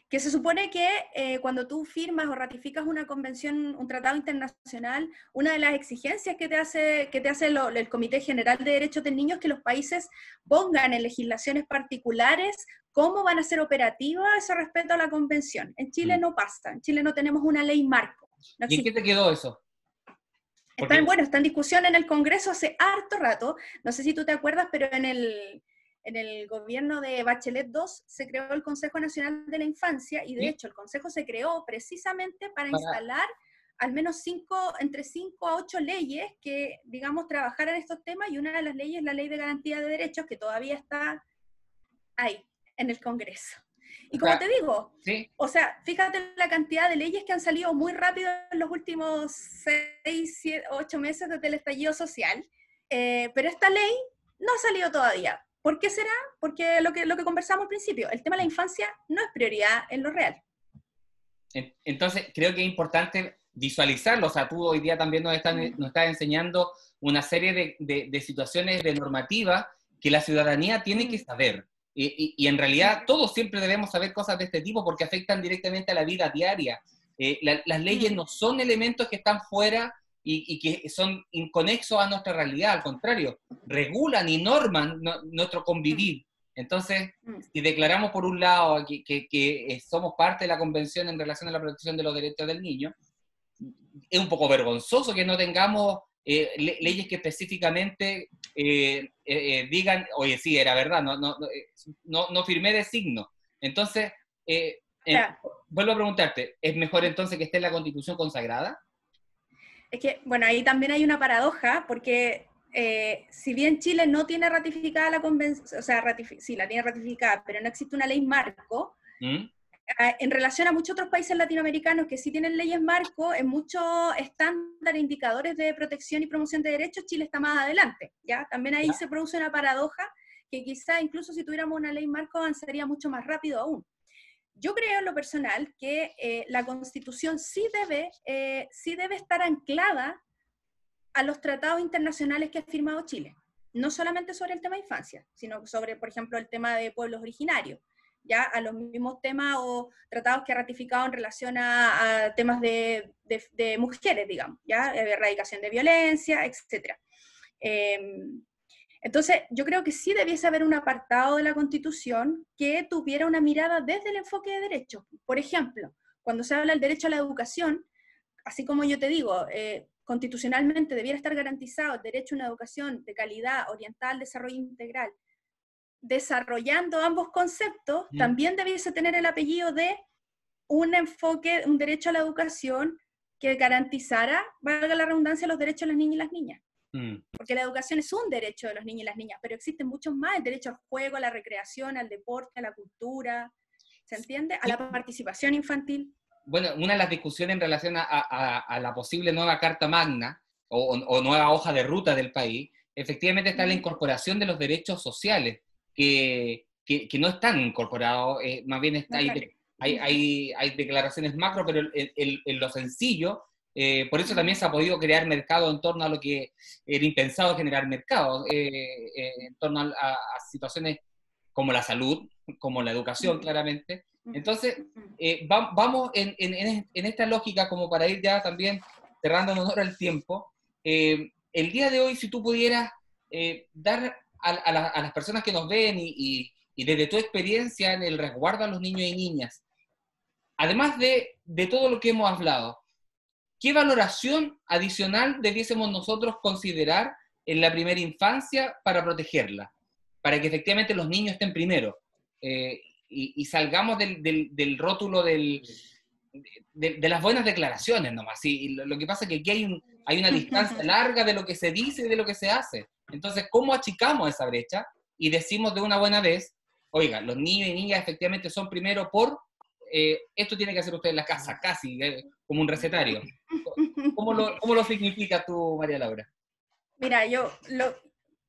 Que se supone que eh, cuando tú firmas o ratificas una convención, un tratado internacional, una de las exigencias que te hace, que te hace el Comité General de Derechos del Niño es que los países pongan en legislaciones particulares cómo van a ser operativas ese respeto a la convención. En Chile mm. no pasa, en Chile no tenemos una ley marco. ¿Y en qué te quedó eso? Está, bueno, está en discusión en el Congreso hace harto rato, no sé si tú te acuerdas, pero en el, en el gobierno de Bachelet II se creó el Consejo Nacional de la Infancia y de hecho el Consejo se creó precisamente para, instalar al menos cinco, entre cinco a ocho leyes que, digamos, trabajaran estos temas y una de las leyes es la Ley de Garantía de Derechos que todavía está ahí, en el Congreso. Y como te digo, o sea, fíjate la cantidad de leyes que han salido muy rápido en los últimos seis, siete, ocho meses desde el estallido social, eh, pero esta ley no ha salido todavía. ¿Por qué será? Porque lo que, lo que conversamos al principio, el tema de la infancia no es prioridad en lo real. Entonces, creo que es importante visualizarlo. O sea, tú hoy día también nos estás, nos estás enseñando una serie de, de, situaciones de normativa que la ciudadanía tiene que saber. Y, y, en realidad todos siempre debemos saber cosas de este tipo porque afectan directamente a la vida diaria. Eh, las leyes no son elementos que están fuera y, que son inconexos a nuestra realidad, al contrario, regulan y norman nuestro convivir. Entonces, mm. si declaramos por un lado que, que, somos parte de la Convención en relación a la protección de los derechos del niño, es un poco vergonzoso que no tengamos eh, leyes que específicamente eh, eh, digan, oye, sí, era verdad, no, no, no, no firmé de signo. Entonces, vuelvo a preguntarte, ¿es mejor entonces que esté en la Constitución consagrada? Es que, bueno, ahí también hay una paradoja, porque eh, si bien Chile no tiene ratificada la convención, o sea, sí, la tiene ratificada, pero no existe una ley marco, ¿Mm? en relación a muchos otros países latinoamericanos que sí tienen leyes marco, en muchos estándares, indicadores de protección y promoción de derechos, Chile está más adelante, ¿ya? También ahí se produce una paradoja que quizá incluso si tuviéramos una ley marco avanzaría mucho más rápido aún. Yo creo en lo personal que eh, la constitución sí debe, eh, sí debe estar anclada a los tratados internacionales que ha firmado Chile. No solamente sobre el tema de infancia, sino sobre, por ejemplo, el tema de pueblos originarios, ya a los mismos temas o tratados que ha ratificado en relación a, temas de, mujeres, digamos, ya, erradicación de violencia, etc. Entonces, yo creo que sí debiese haber un apartado de la Constitución que tuviera una mirada desde el enfoque de derechos. Por ejemplo, cuando se habla del derecho a la educación, así como yo te digo, eh, constitucionalmente debiera estar garantizado el derecho a una educación de calidad, orientada al desarrollo integral, desarrollando ambos conceptos, mm. también debiese tener el apellido de un enfoque, un derecho a la educación que garantizara, valga la redundancia, los derechos de las niñas y las niñas. Mm. Porque la educación es un derecho de los niños y las niñas, pero existen muchos más, el derecho al juego, a la recreación, al deporte, a la cultura, ¿se entiende? A la participación infantil. Bueno, una de las discusiones en relación a, la posible nueva Carta Magna o, nueva hoja de ruta del país, efectivamente está la incorporación de los derechos sociales, que, que, no están incorporados, eh, más bien está, hay, hay, hay, declaraciones macro, pero en lo sencillo eh, por eso también se ha podido crear mercado en torno a lo que era impensado generar mercado, eh, eh, en torno a, situaciones como la salud, como la educación, claramente, Entonces, eh, vamos en, esta lógica como para ir ya también cerrando en honor al tiempo. Eh, el día de hoy, si tú pudieras dar a, las personas que nos ven y, desde tu experiencia en el resguardo a los niños y niñas, además de, de todo lo que hemos hablado, ¿qué valoración adicional debiésemos nosotros considerar en la primera infancia para protegerla? Para que efectivamente los niños estén primero y, salgamos del, del, rótulo del, de, las buenas declaraciones nomás. Sí, lo, que pasa es que aquí hay, un, hay una distancia larga de lo que se dice y de lo que se hace. Entonces, ¿cómo achicamos esa brecha y decimos de una buena vez, oiga, los niños y niñas efectivamente son primero por, eh, esto tiene que hacer usted en la casa, casi, eh, como un recetario. ¿Cómo lo, ¿Cómo lo significa tú, María Laura? Mira, yo lo,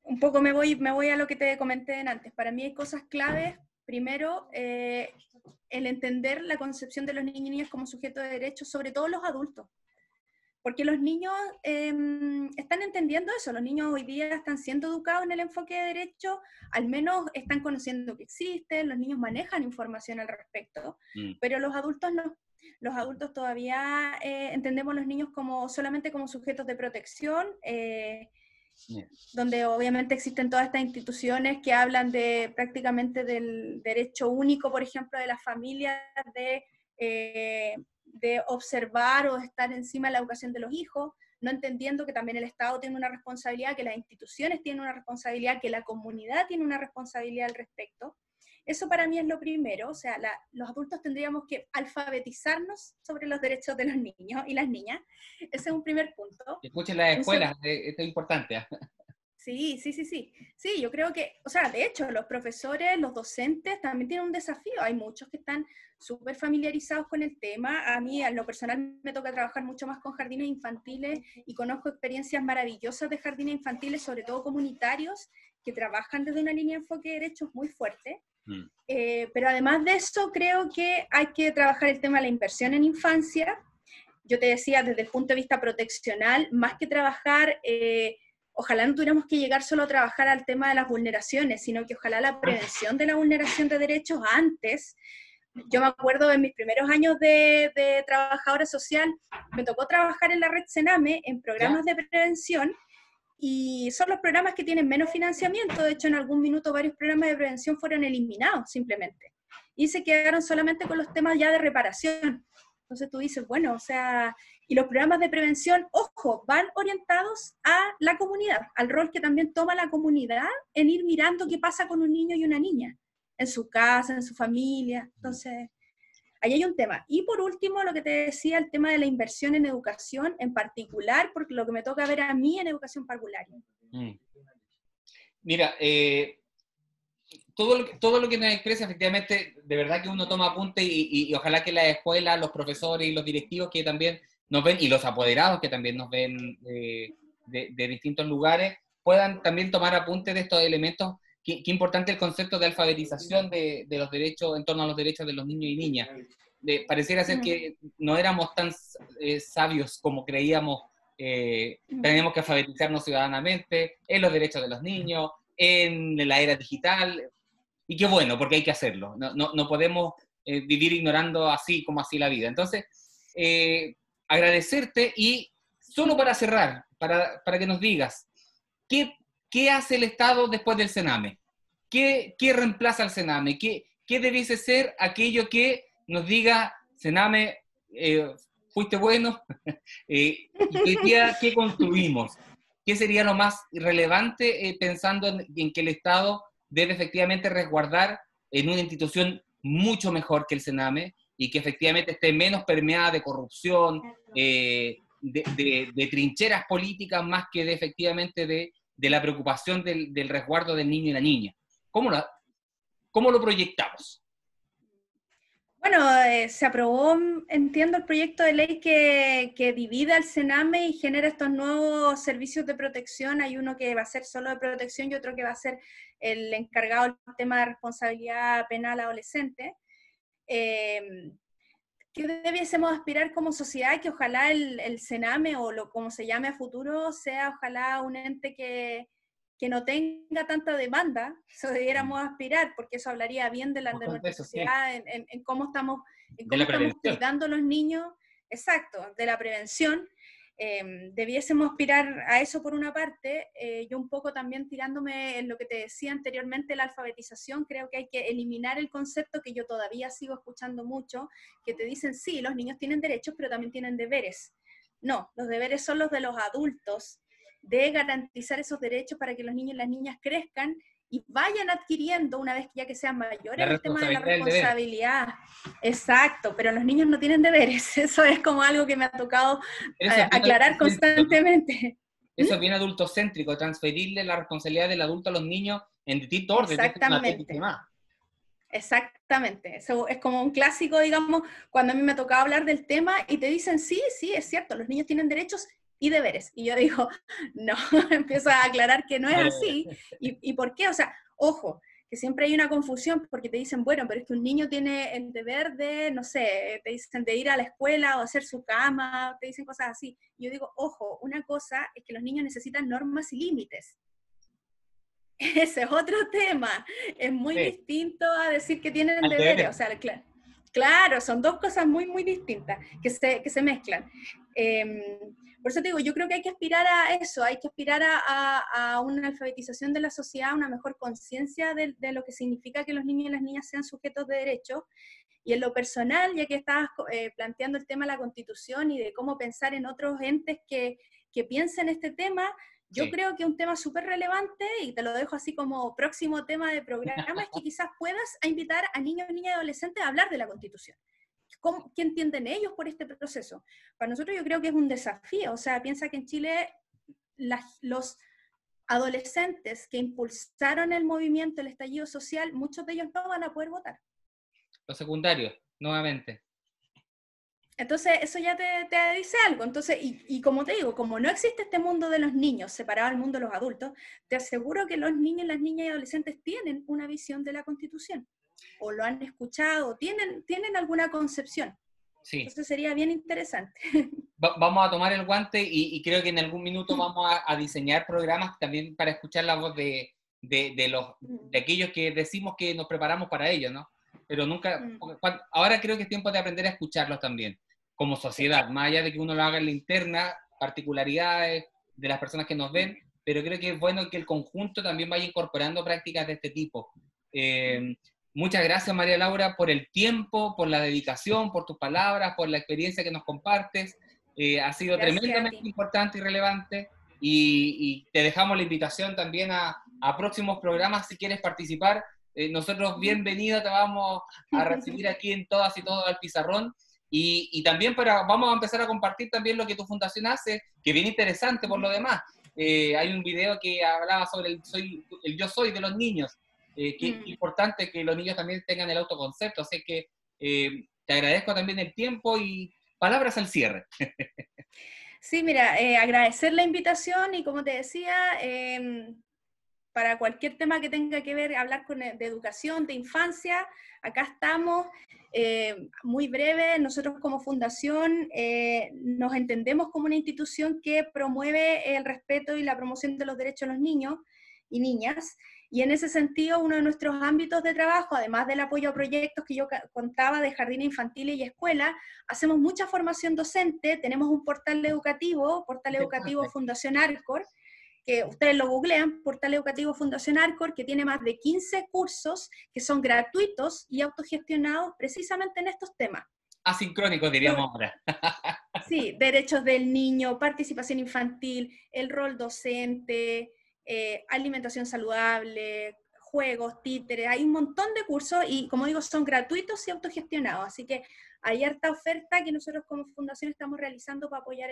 un poco me voy, me voy a lo que te comenté antes. Para mí hay cosas claves Primero, eh, el entender la concepción de los niños y niñas como sujetos de derechos, sobre todo los adultos. Porque los niños em, están entendiendo eso, los niños hoy día están siendo educados en el enfoque de derechos, al menos están conociendo que existen, los niños manejan información al respecto, mm. pero los adultos no. Los adultos todavía eh, entendemos a los niños como solamente como sujetos de protección, eh, donde obviamente existen todas estas instituciones que hablan de prácticamente del derecho único, por ejemplo, de las familias de, eh, de observar o estar encima de la educación de los hijos, no entendiendo que también el Estado tiene una responsabilidad, que las instituciones tienen una responsabilidad, que la comunidad tiene una responsabilidad al respecto. Eso para mí es lo primero, o sea, los adultos tendríamos que alfabetizarnos sobre los derechos de los niños y las niñas. Ese es un primer punto. Escuchen las escuelas, eh, esto es importante. Sí, sí, sí, sí. Sí, yo creo que, o sea, de hecho, los profesores, los docentes también tienen un desafío. Hay muchos que están súper familiarizados con el tema. A mí, en lo personal, me toca trabajar mucho más con jardines infantiles y conozco experiencias maravillosas de jardines infantiles, sobre todo comunitarios, que trabajan desde una línea de enfoque de derechos muy fuerte. Mm. Eh, pero además de eso, creo que hay que trabajar el tema de la inversión en infancia. Yo te decía, desde el punto de vista proteccional, más que trabajar, eh, ojalá no tuviéramos que llegar solo a trabajar al tema de las vulneraciones, sino que ojalá la prevención de la vulneración de derechos antes. Yo me acuerdo en mis primeros años de, de trabajadora social, me tocó trabajar en la red Sename en programas de prevención y son los programas que tienen menos financiamiento. De hecho, en algún minuto varios programas de prevención fueron eliminados simplemente. Y se quedaron solamente con los temas ya de reparación. Entonces tú dices, bueno, o sea, y los programas de prevención, ojo, van orientados a la comunidad, al rol que también toma la comunidad en ir mirando qué pasa con un niño y una niña, en su casa, en su familia. Entonces, Ahí hay un tema. Y por último, lo que te decía, el tema de la inversión en educación, en particular, porque lo que me toca ver a mí en educación parvularia. Mm. Mira, eh, todo, lo todo lo que nos expresa, efectivamente, de verdad que uno toma apunte y, ojalá que la escuela, los profesores y los directivos que también nos ven, y los apoderados que también nos ven eh, de, distintos lugares, puedan también tomar apunte de estos elementos qué, importante el concepto de alfabetización de, los derechos, en torno a los derechos de los niños y niñas. De, pareciera ser que no éramos tan eh, sabios como creíamos. Eh, tenemos que alfabetizarnos ciudadanamente en los derechos de los niños, en la era digital. Y qué bueno, porque hay que hacerlo. No, no, no podemos eh, vivir ignorando así como así la vida. Entonces, agradecerte y solo para cerrar, para, para que nos digas, ¿qué ¿Qué hace el Estado después del Sename? ¿Qué, reemplaza al Sename? ¿Qué, ¿Qué debiese ser aquello que nos diga, Sename, eh, fuiste bueno? eh, ¿qué, construimos? ¿Qué sería lo más relevante eh, pensando en, que el Estado debe efectivamente resguardar en una institución mucho mejor que el Sename y que efectivamente esté menos permeada de corrupción, eh, de, de, trincheras políticas más que de efectivamente de de la preocupación del, resguardo del niño y la niña. ¿Cómo lo, cómo lo proyectamos? Bueno, eh, se aprobó, entiendo, el proyecto de ley que, que divide al Sename y genera estos nuevos servicios de protección. Hay uno que va a ser solo de protección y otro que va a ser el encargado del tema de responsabilidad penal adolescente. Eh, ¿Qué debiésemos aspirar como sociedad? Que ojalá el, el Sename o lo como se llame a futuro sea ojalá un ente que, que no tenga tanta demanda, eso debiéramos aspirar, porque eso hablaría bien de la de nuestra sociedad, en, cómo estamos, en cómo estamos cuidando a los niños, exacto, de la prevención. Em, debiésemos aspirar a eso por una parte, eh, yo un poco también tirándome en lo que te decía anteriormente, la alfabetización, creo que hay que eliminar el concepto que yo todavía sigo escuchando mucho, que te dicen, sí, los niños tienen derechos, pero también tienen deberes. No, los deberes son los de los adultos, de garantizar esos derechos para que los niños y las niñas crezcan y vayan adquiriendo una vez ya que sean mayores el tema de la responsabilidad. Exacto, pero los niños no tienen deberes. Eso es como algo que me ha tocado eh, aclarar constantemente. Eso es bien adultocéntrico, transferirle la responsabilidad del adulto a los niños en distinto orden. Exactamente. Exactamente, eso es como un clásico, digamos, cuando a mí me tocaba hablar del tema y te dicen, sí, sí, es cierto, los niños tienen derechos y deberes. Y yo digo, no, empiezo a aclarar que no es así. ¿Y, ¿Y, por qué? O sea, ojo, que siempre hay una confusión porque te dicen, bueno, pero es que un niño tiene el deber de, no sé, te dicen de ir a la escuela o hacer su cama, te dicen cosas así. Yo digo, ojo, una cosa es que los niños necesitan normas y límites. Ese es otro tema. Es muy distinto a decir que tienen deberes. O sea, claro, claro, son dos cosas muy, muy distintas que se, que se mezclan. Eh, por eso te digo, yo creo que hay que aspirar a eso, hay que aspirar a, una alfabetización de la sociedad, una mejor conciencia de, lo que significa que los niños y las niñas sean sujetos de derechos. Y en lo personal, ya que estabas eh, planteando el tema de la constitución y de cómo pensar en otros entes que, que piensen este tema, yo creo que un tema súper relevante, y te lo dejo así como próximo tema de programa, es que quizás puedas invitar a niños, niñas y adolescentes a hablar de la constitución. ¿Qué entienden ellos por este proceso? Para nosotros yo creo que es un desafío, o sea, piensa que en Chile los adolescentes que impulsaron el movimiento, el estallido social, muchos de ellos no van a poder votar. Los secundarios, nuevamente. Entonces, eso ya te, dice algo. Entonces, y, y, como te digo, como no existe este mundo de los niños separado del mundo de los adultos, te aseguro que los niños, las niñas y adolescentes tienen una visión de la Constitución o lo han escuchado, tienen, tienen alguna concepción. Sí. Entonces sería bien interesante. vamos a tomar el guante y, creo que en algún minuto vamos a, diseñar programas también para escuchar la voz de, de, los, de mm. aquellos que decimos que nos preparamos para ello, ¿no? Pero nunca, mm. ahora creo que es tiempo de aprender a escucharlos también, como sociedad, más allá de que uno lo haga en la interna, particularidades de las personas que nos ven, pero creo que es bueno que el conjunto también vaya incorporando prácticas de este tipo. Eh, Muchas gracias, María Laura, por el tiempo, por la dedicación, por tus palabras, por la experiencia que nos compartes. Eh, ha sido tremendamente importante y relevante. Y, te dejamos la invitación también a, próximos programas si quieres participar. Eh, nosotros, bienvenida, te vamos a recibir aquí en todas y todos al pizarrón. Y, también para, vamos a empezar a compartir también lo que tu fundación hace, que viene interesante por lo demás. Eh, hay un video que hablaba sobre el, soy, el yo soy de los niños eh, que es mm. importante que los niños también tengan el autoconcepto, así que eh, te agradezco también el tiempo y palabras al cierre. Sí, mira, eh, agradecer la invitación y como te decía, em, para cualquier tema que tenga que ver, hablar con, de educación, de infancia, acá estamos. muy breve, nosotros como fundación nos entendemos como una institución que promueve el respeto y la promoción de los derechos de los niños y niñas. Y en ese sentido, uno de nuestros ámbitos de trabajo, además del apoyo a proyectos que yo contaba de jardines infantiles y escuela, hacemos mucha formación docente, tenemos un portal educativo, portal educativo Fundación Arcor, que ustedes lo googlean, portal educativo Fundación Arcor, que tiene más de 15 cursos que son gratuitos y autogestionados precisamente en estos temas. Asincrónicos, diríamos ahora. sí, derechos del niño, participación infantil, el rol docente, eh, alimentación saludable, juegos, títeres, hay un montón de cursos y como digo, son gratuitos y autogestionados, así que hay harta oferta que nosotros como fundación estamos realizando para apoyar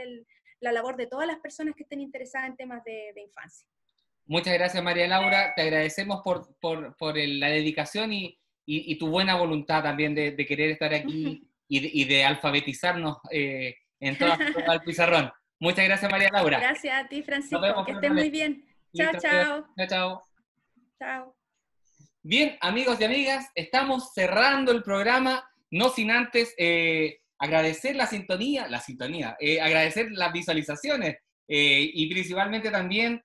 la labor de todas las personas que estén interesadas en temas de, infancia. Muchas gracias María Laura, te agradecemos por, la dedicación y, tu buena voluntad también de, querer estar aquí y, de, alfabetizarnos eh, en todo el pizarrón. Muchas gracias María Laura. Gracias a ti Francisco, que estés muy bien. Chao, chao. Chao, chao. Bien, amigos y amigas, estamos cerrando el programa, no sin antes eh, agradecer la sintonía, la sintonía, eh, agradecer las visualizaciones eh, y principalmente también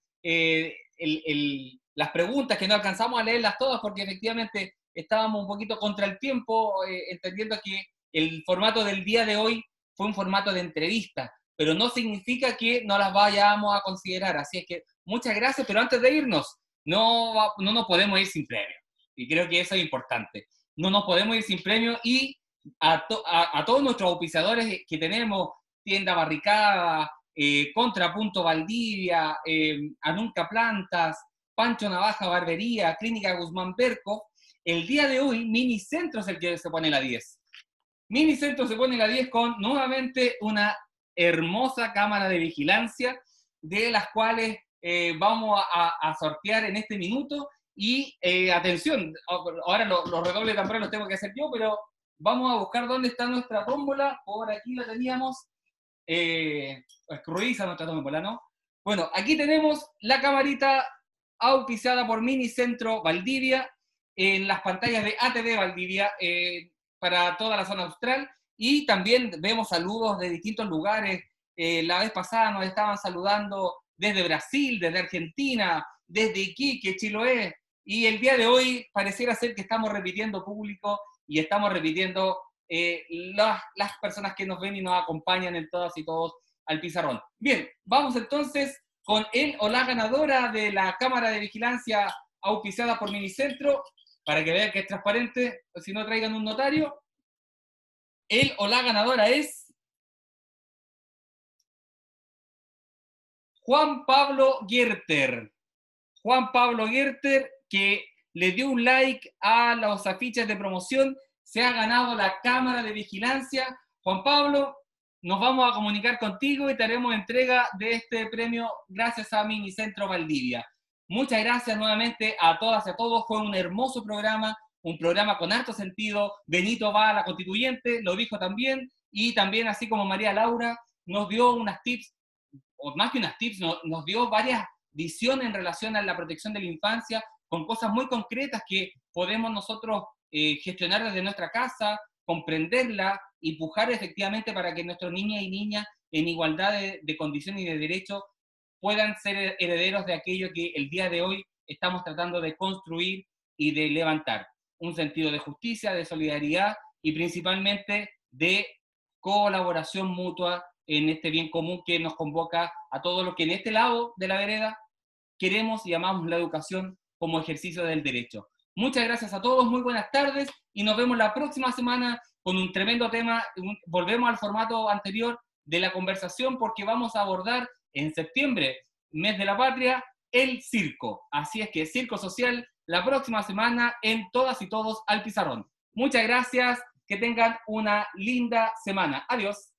las preguntas que no alcanzamos a leerlas todas porque efectivamente estábamos un poquito contra el tiempo, eh, entendiendo que el formato del día de hoy fue un formato de entrevista, pero no significa que no las vayamos a considerar. Así es que muchas gracias, pero antes de irnos, no, no nos podemos ir sin premio. Y creo que eso es importante. No nos podemos ir sin premio y a, a, todos nuestros auspiciadores que tenemos, Tienda Barricada, eh, Contrapunto Valdivia, eh, Anunca Plantas, Pancho Navaja Barbería, Clínica Guzmán Perco, el día de hoy Minicentro es el que se pone la 10. Minicentro se pone la 10 con nuevamente una hermosa cámara de vigilancia, de las cuales eh, vamos a, sortear en este minuto. Y eh, atención, ahora los, redobles también los tengo que hacer yo, pero vamos a buscar dónde está nuestra tómbola. Por aquí la teníamos. Eh, nuestra tómbola, ¿no? Bueno, aquí tenemos la camarita auspiciada por Minicentro Valdivia en las pantallas de ATV Valdivia eh, para toda la zona austral y también vemos saludos de distintos lugares. La vez pasada nos estaban saludando desde Brasil, desde Argentina, desde Iquique, Chiloé, y el día de hoy pareciera ser que estamos repitiendo público y estamos repitiendo eh, las, las personas que nos ven y nos acompañan en todas y todos al pizarrón. Bien, vamos entonces con él o la ganadora de la Cámara de Vigilancia auspiciada por Minicentro, para que vean que es transparente, si no traigan un notario. Él o la ganadora es Juan Pablo Gierter. Juan Pablo Gierter, que le dio un like a los afiches de promoción, se ha ganado la cámara de vigilancia. Juan Pablo, nos vamos a comunicar contigo y te haremos entrega de este premio gracias a Minicentro Valdivia. Muchas gracias nuevamente a todas y a todos. Fue un hermoso programa, un programa con alto sentido. Benito va a la constituyente, lo dijo también, y también así como María Laura nos dio unas tips, o más que unas tips, nos, dio varias visiones en relación a la protección de la infancia, con cosas muy concretas que podemos nosotros eh, gestionar desde nuestra casa, comprenderla y pujar efectivamente para que nuestros niñas y niñas en igualdad de, de condiciones y de derechos puedan ser herederos de aquello que el día de hoy estamos tratando de construir y de levantar. Un sentido de justicia, de solidaridad y principalmente de colaboración mutua en este bien común que nos convoca a todos los que en este lado de la vereda queremos y amamos la educación como ejercicio del derecho. Muchas gracias a todos, muy buenas tardes y nos vemos la próxima semana con un tremendo tema. Volvemos al formato anterior de la conversación porque vamos a abordar en septiembre, mes de la patria, el circo. Así es que Circo Social la próxima semana en todas y todos al pizarrón. Muchas gracias, que tengan una linda semana. Adiós.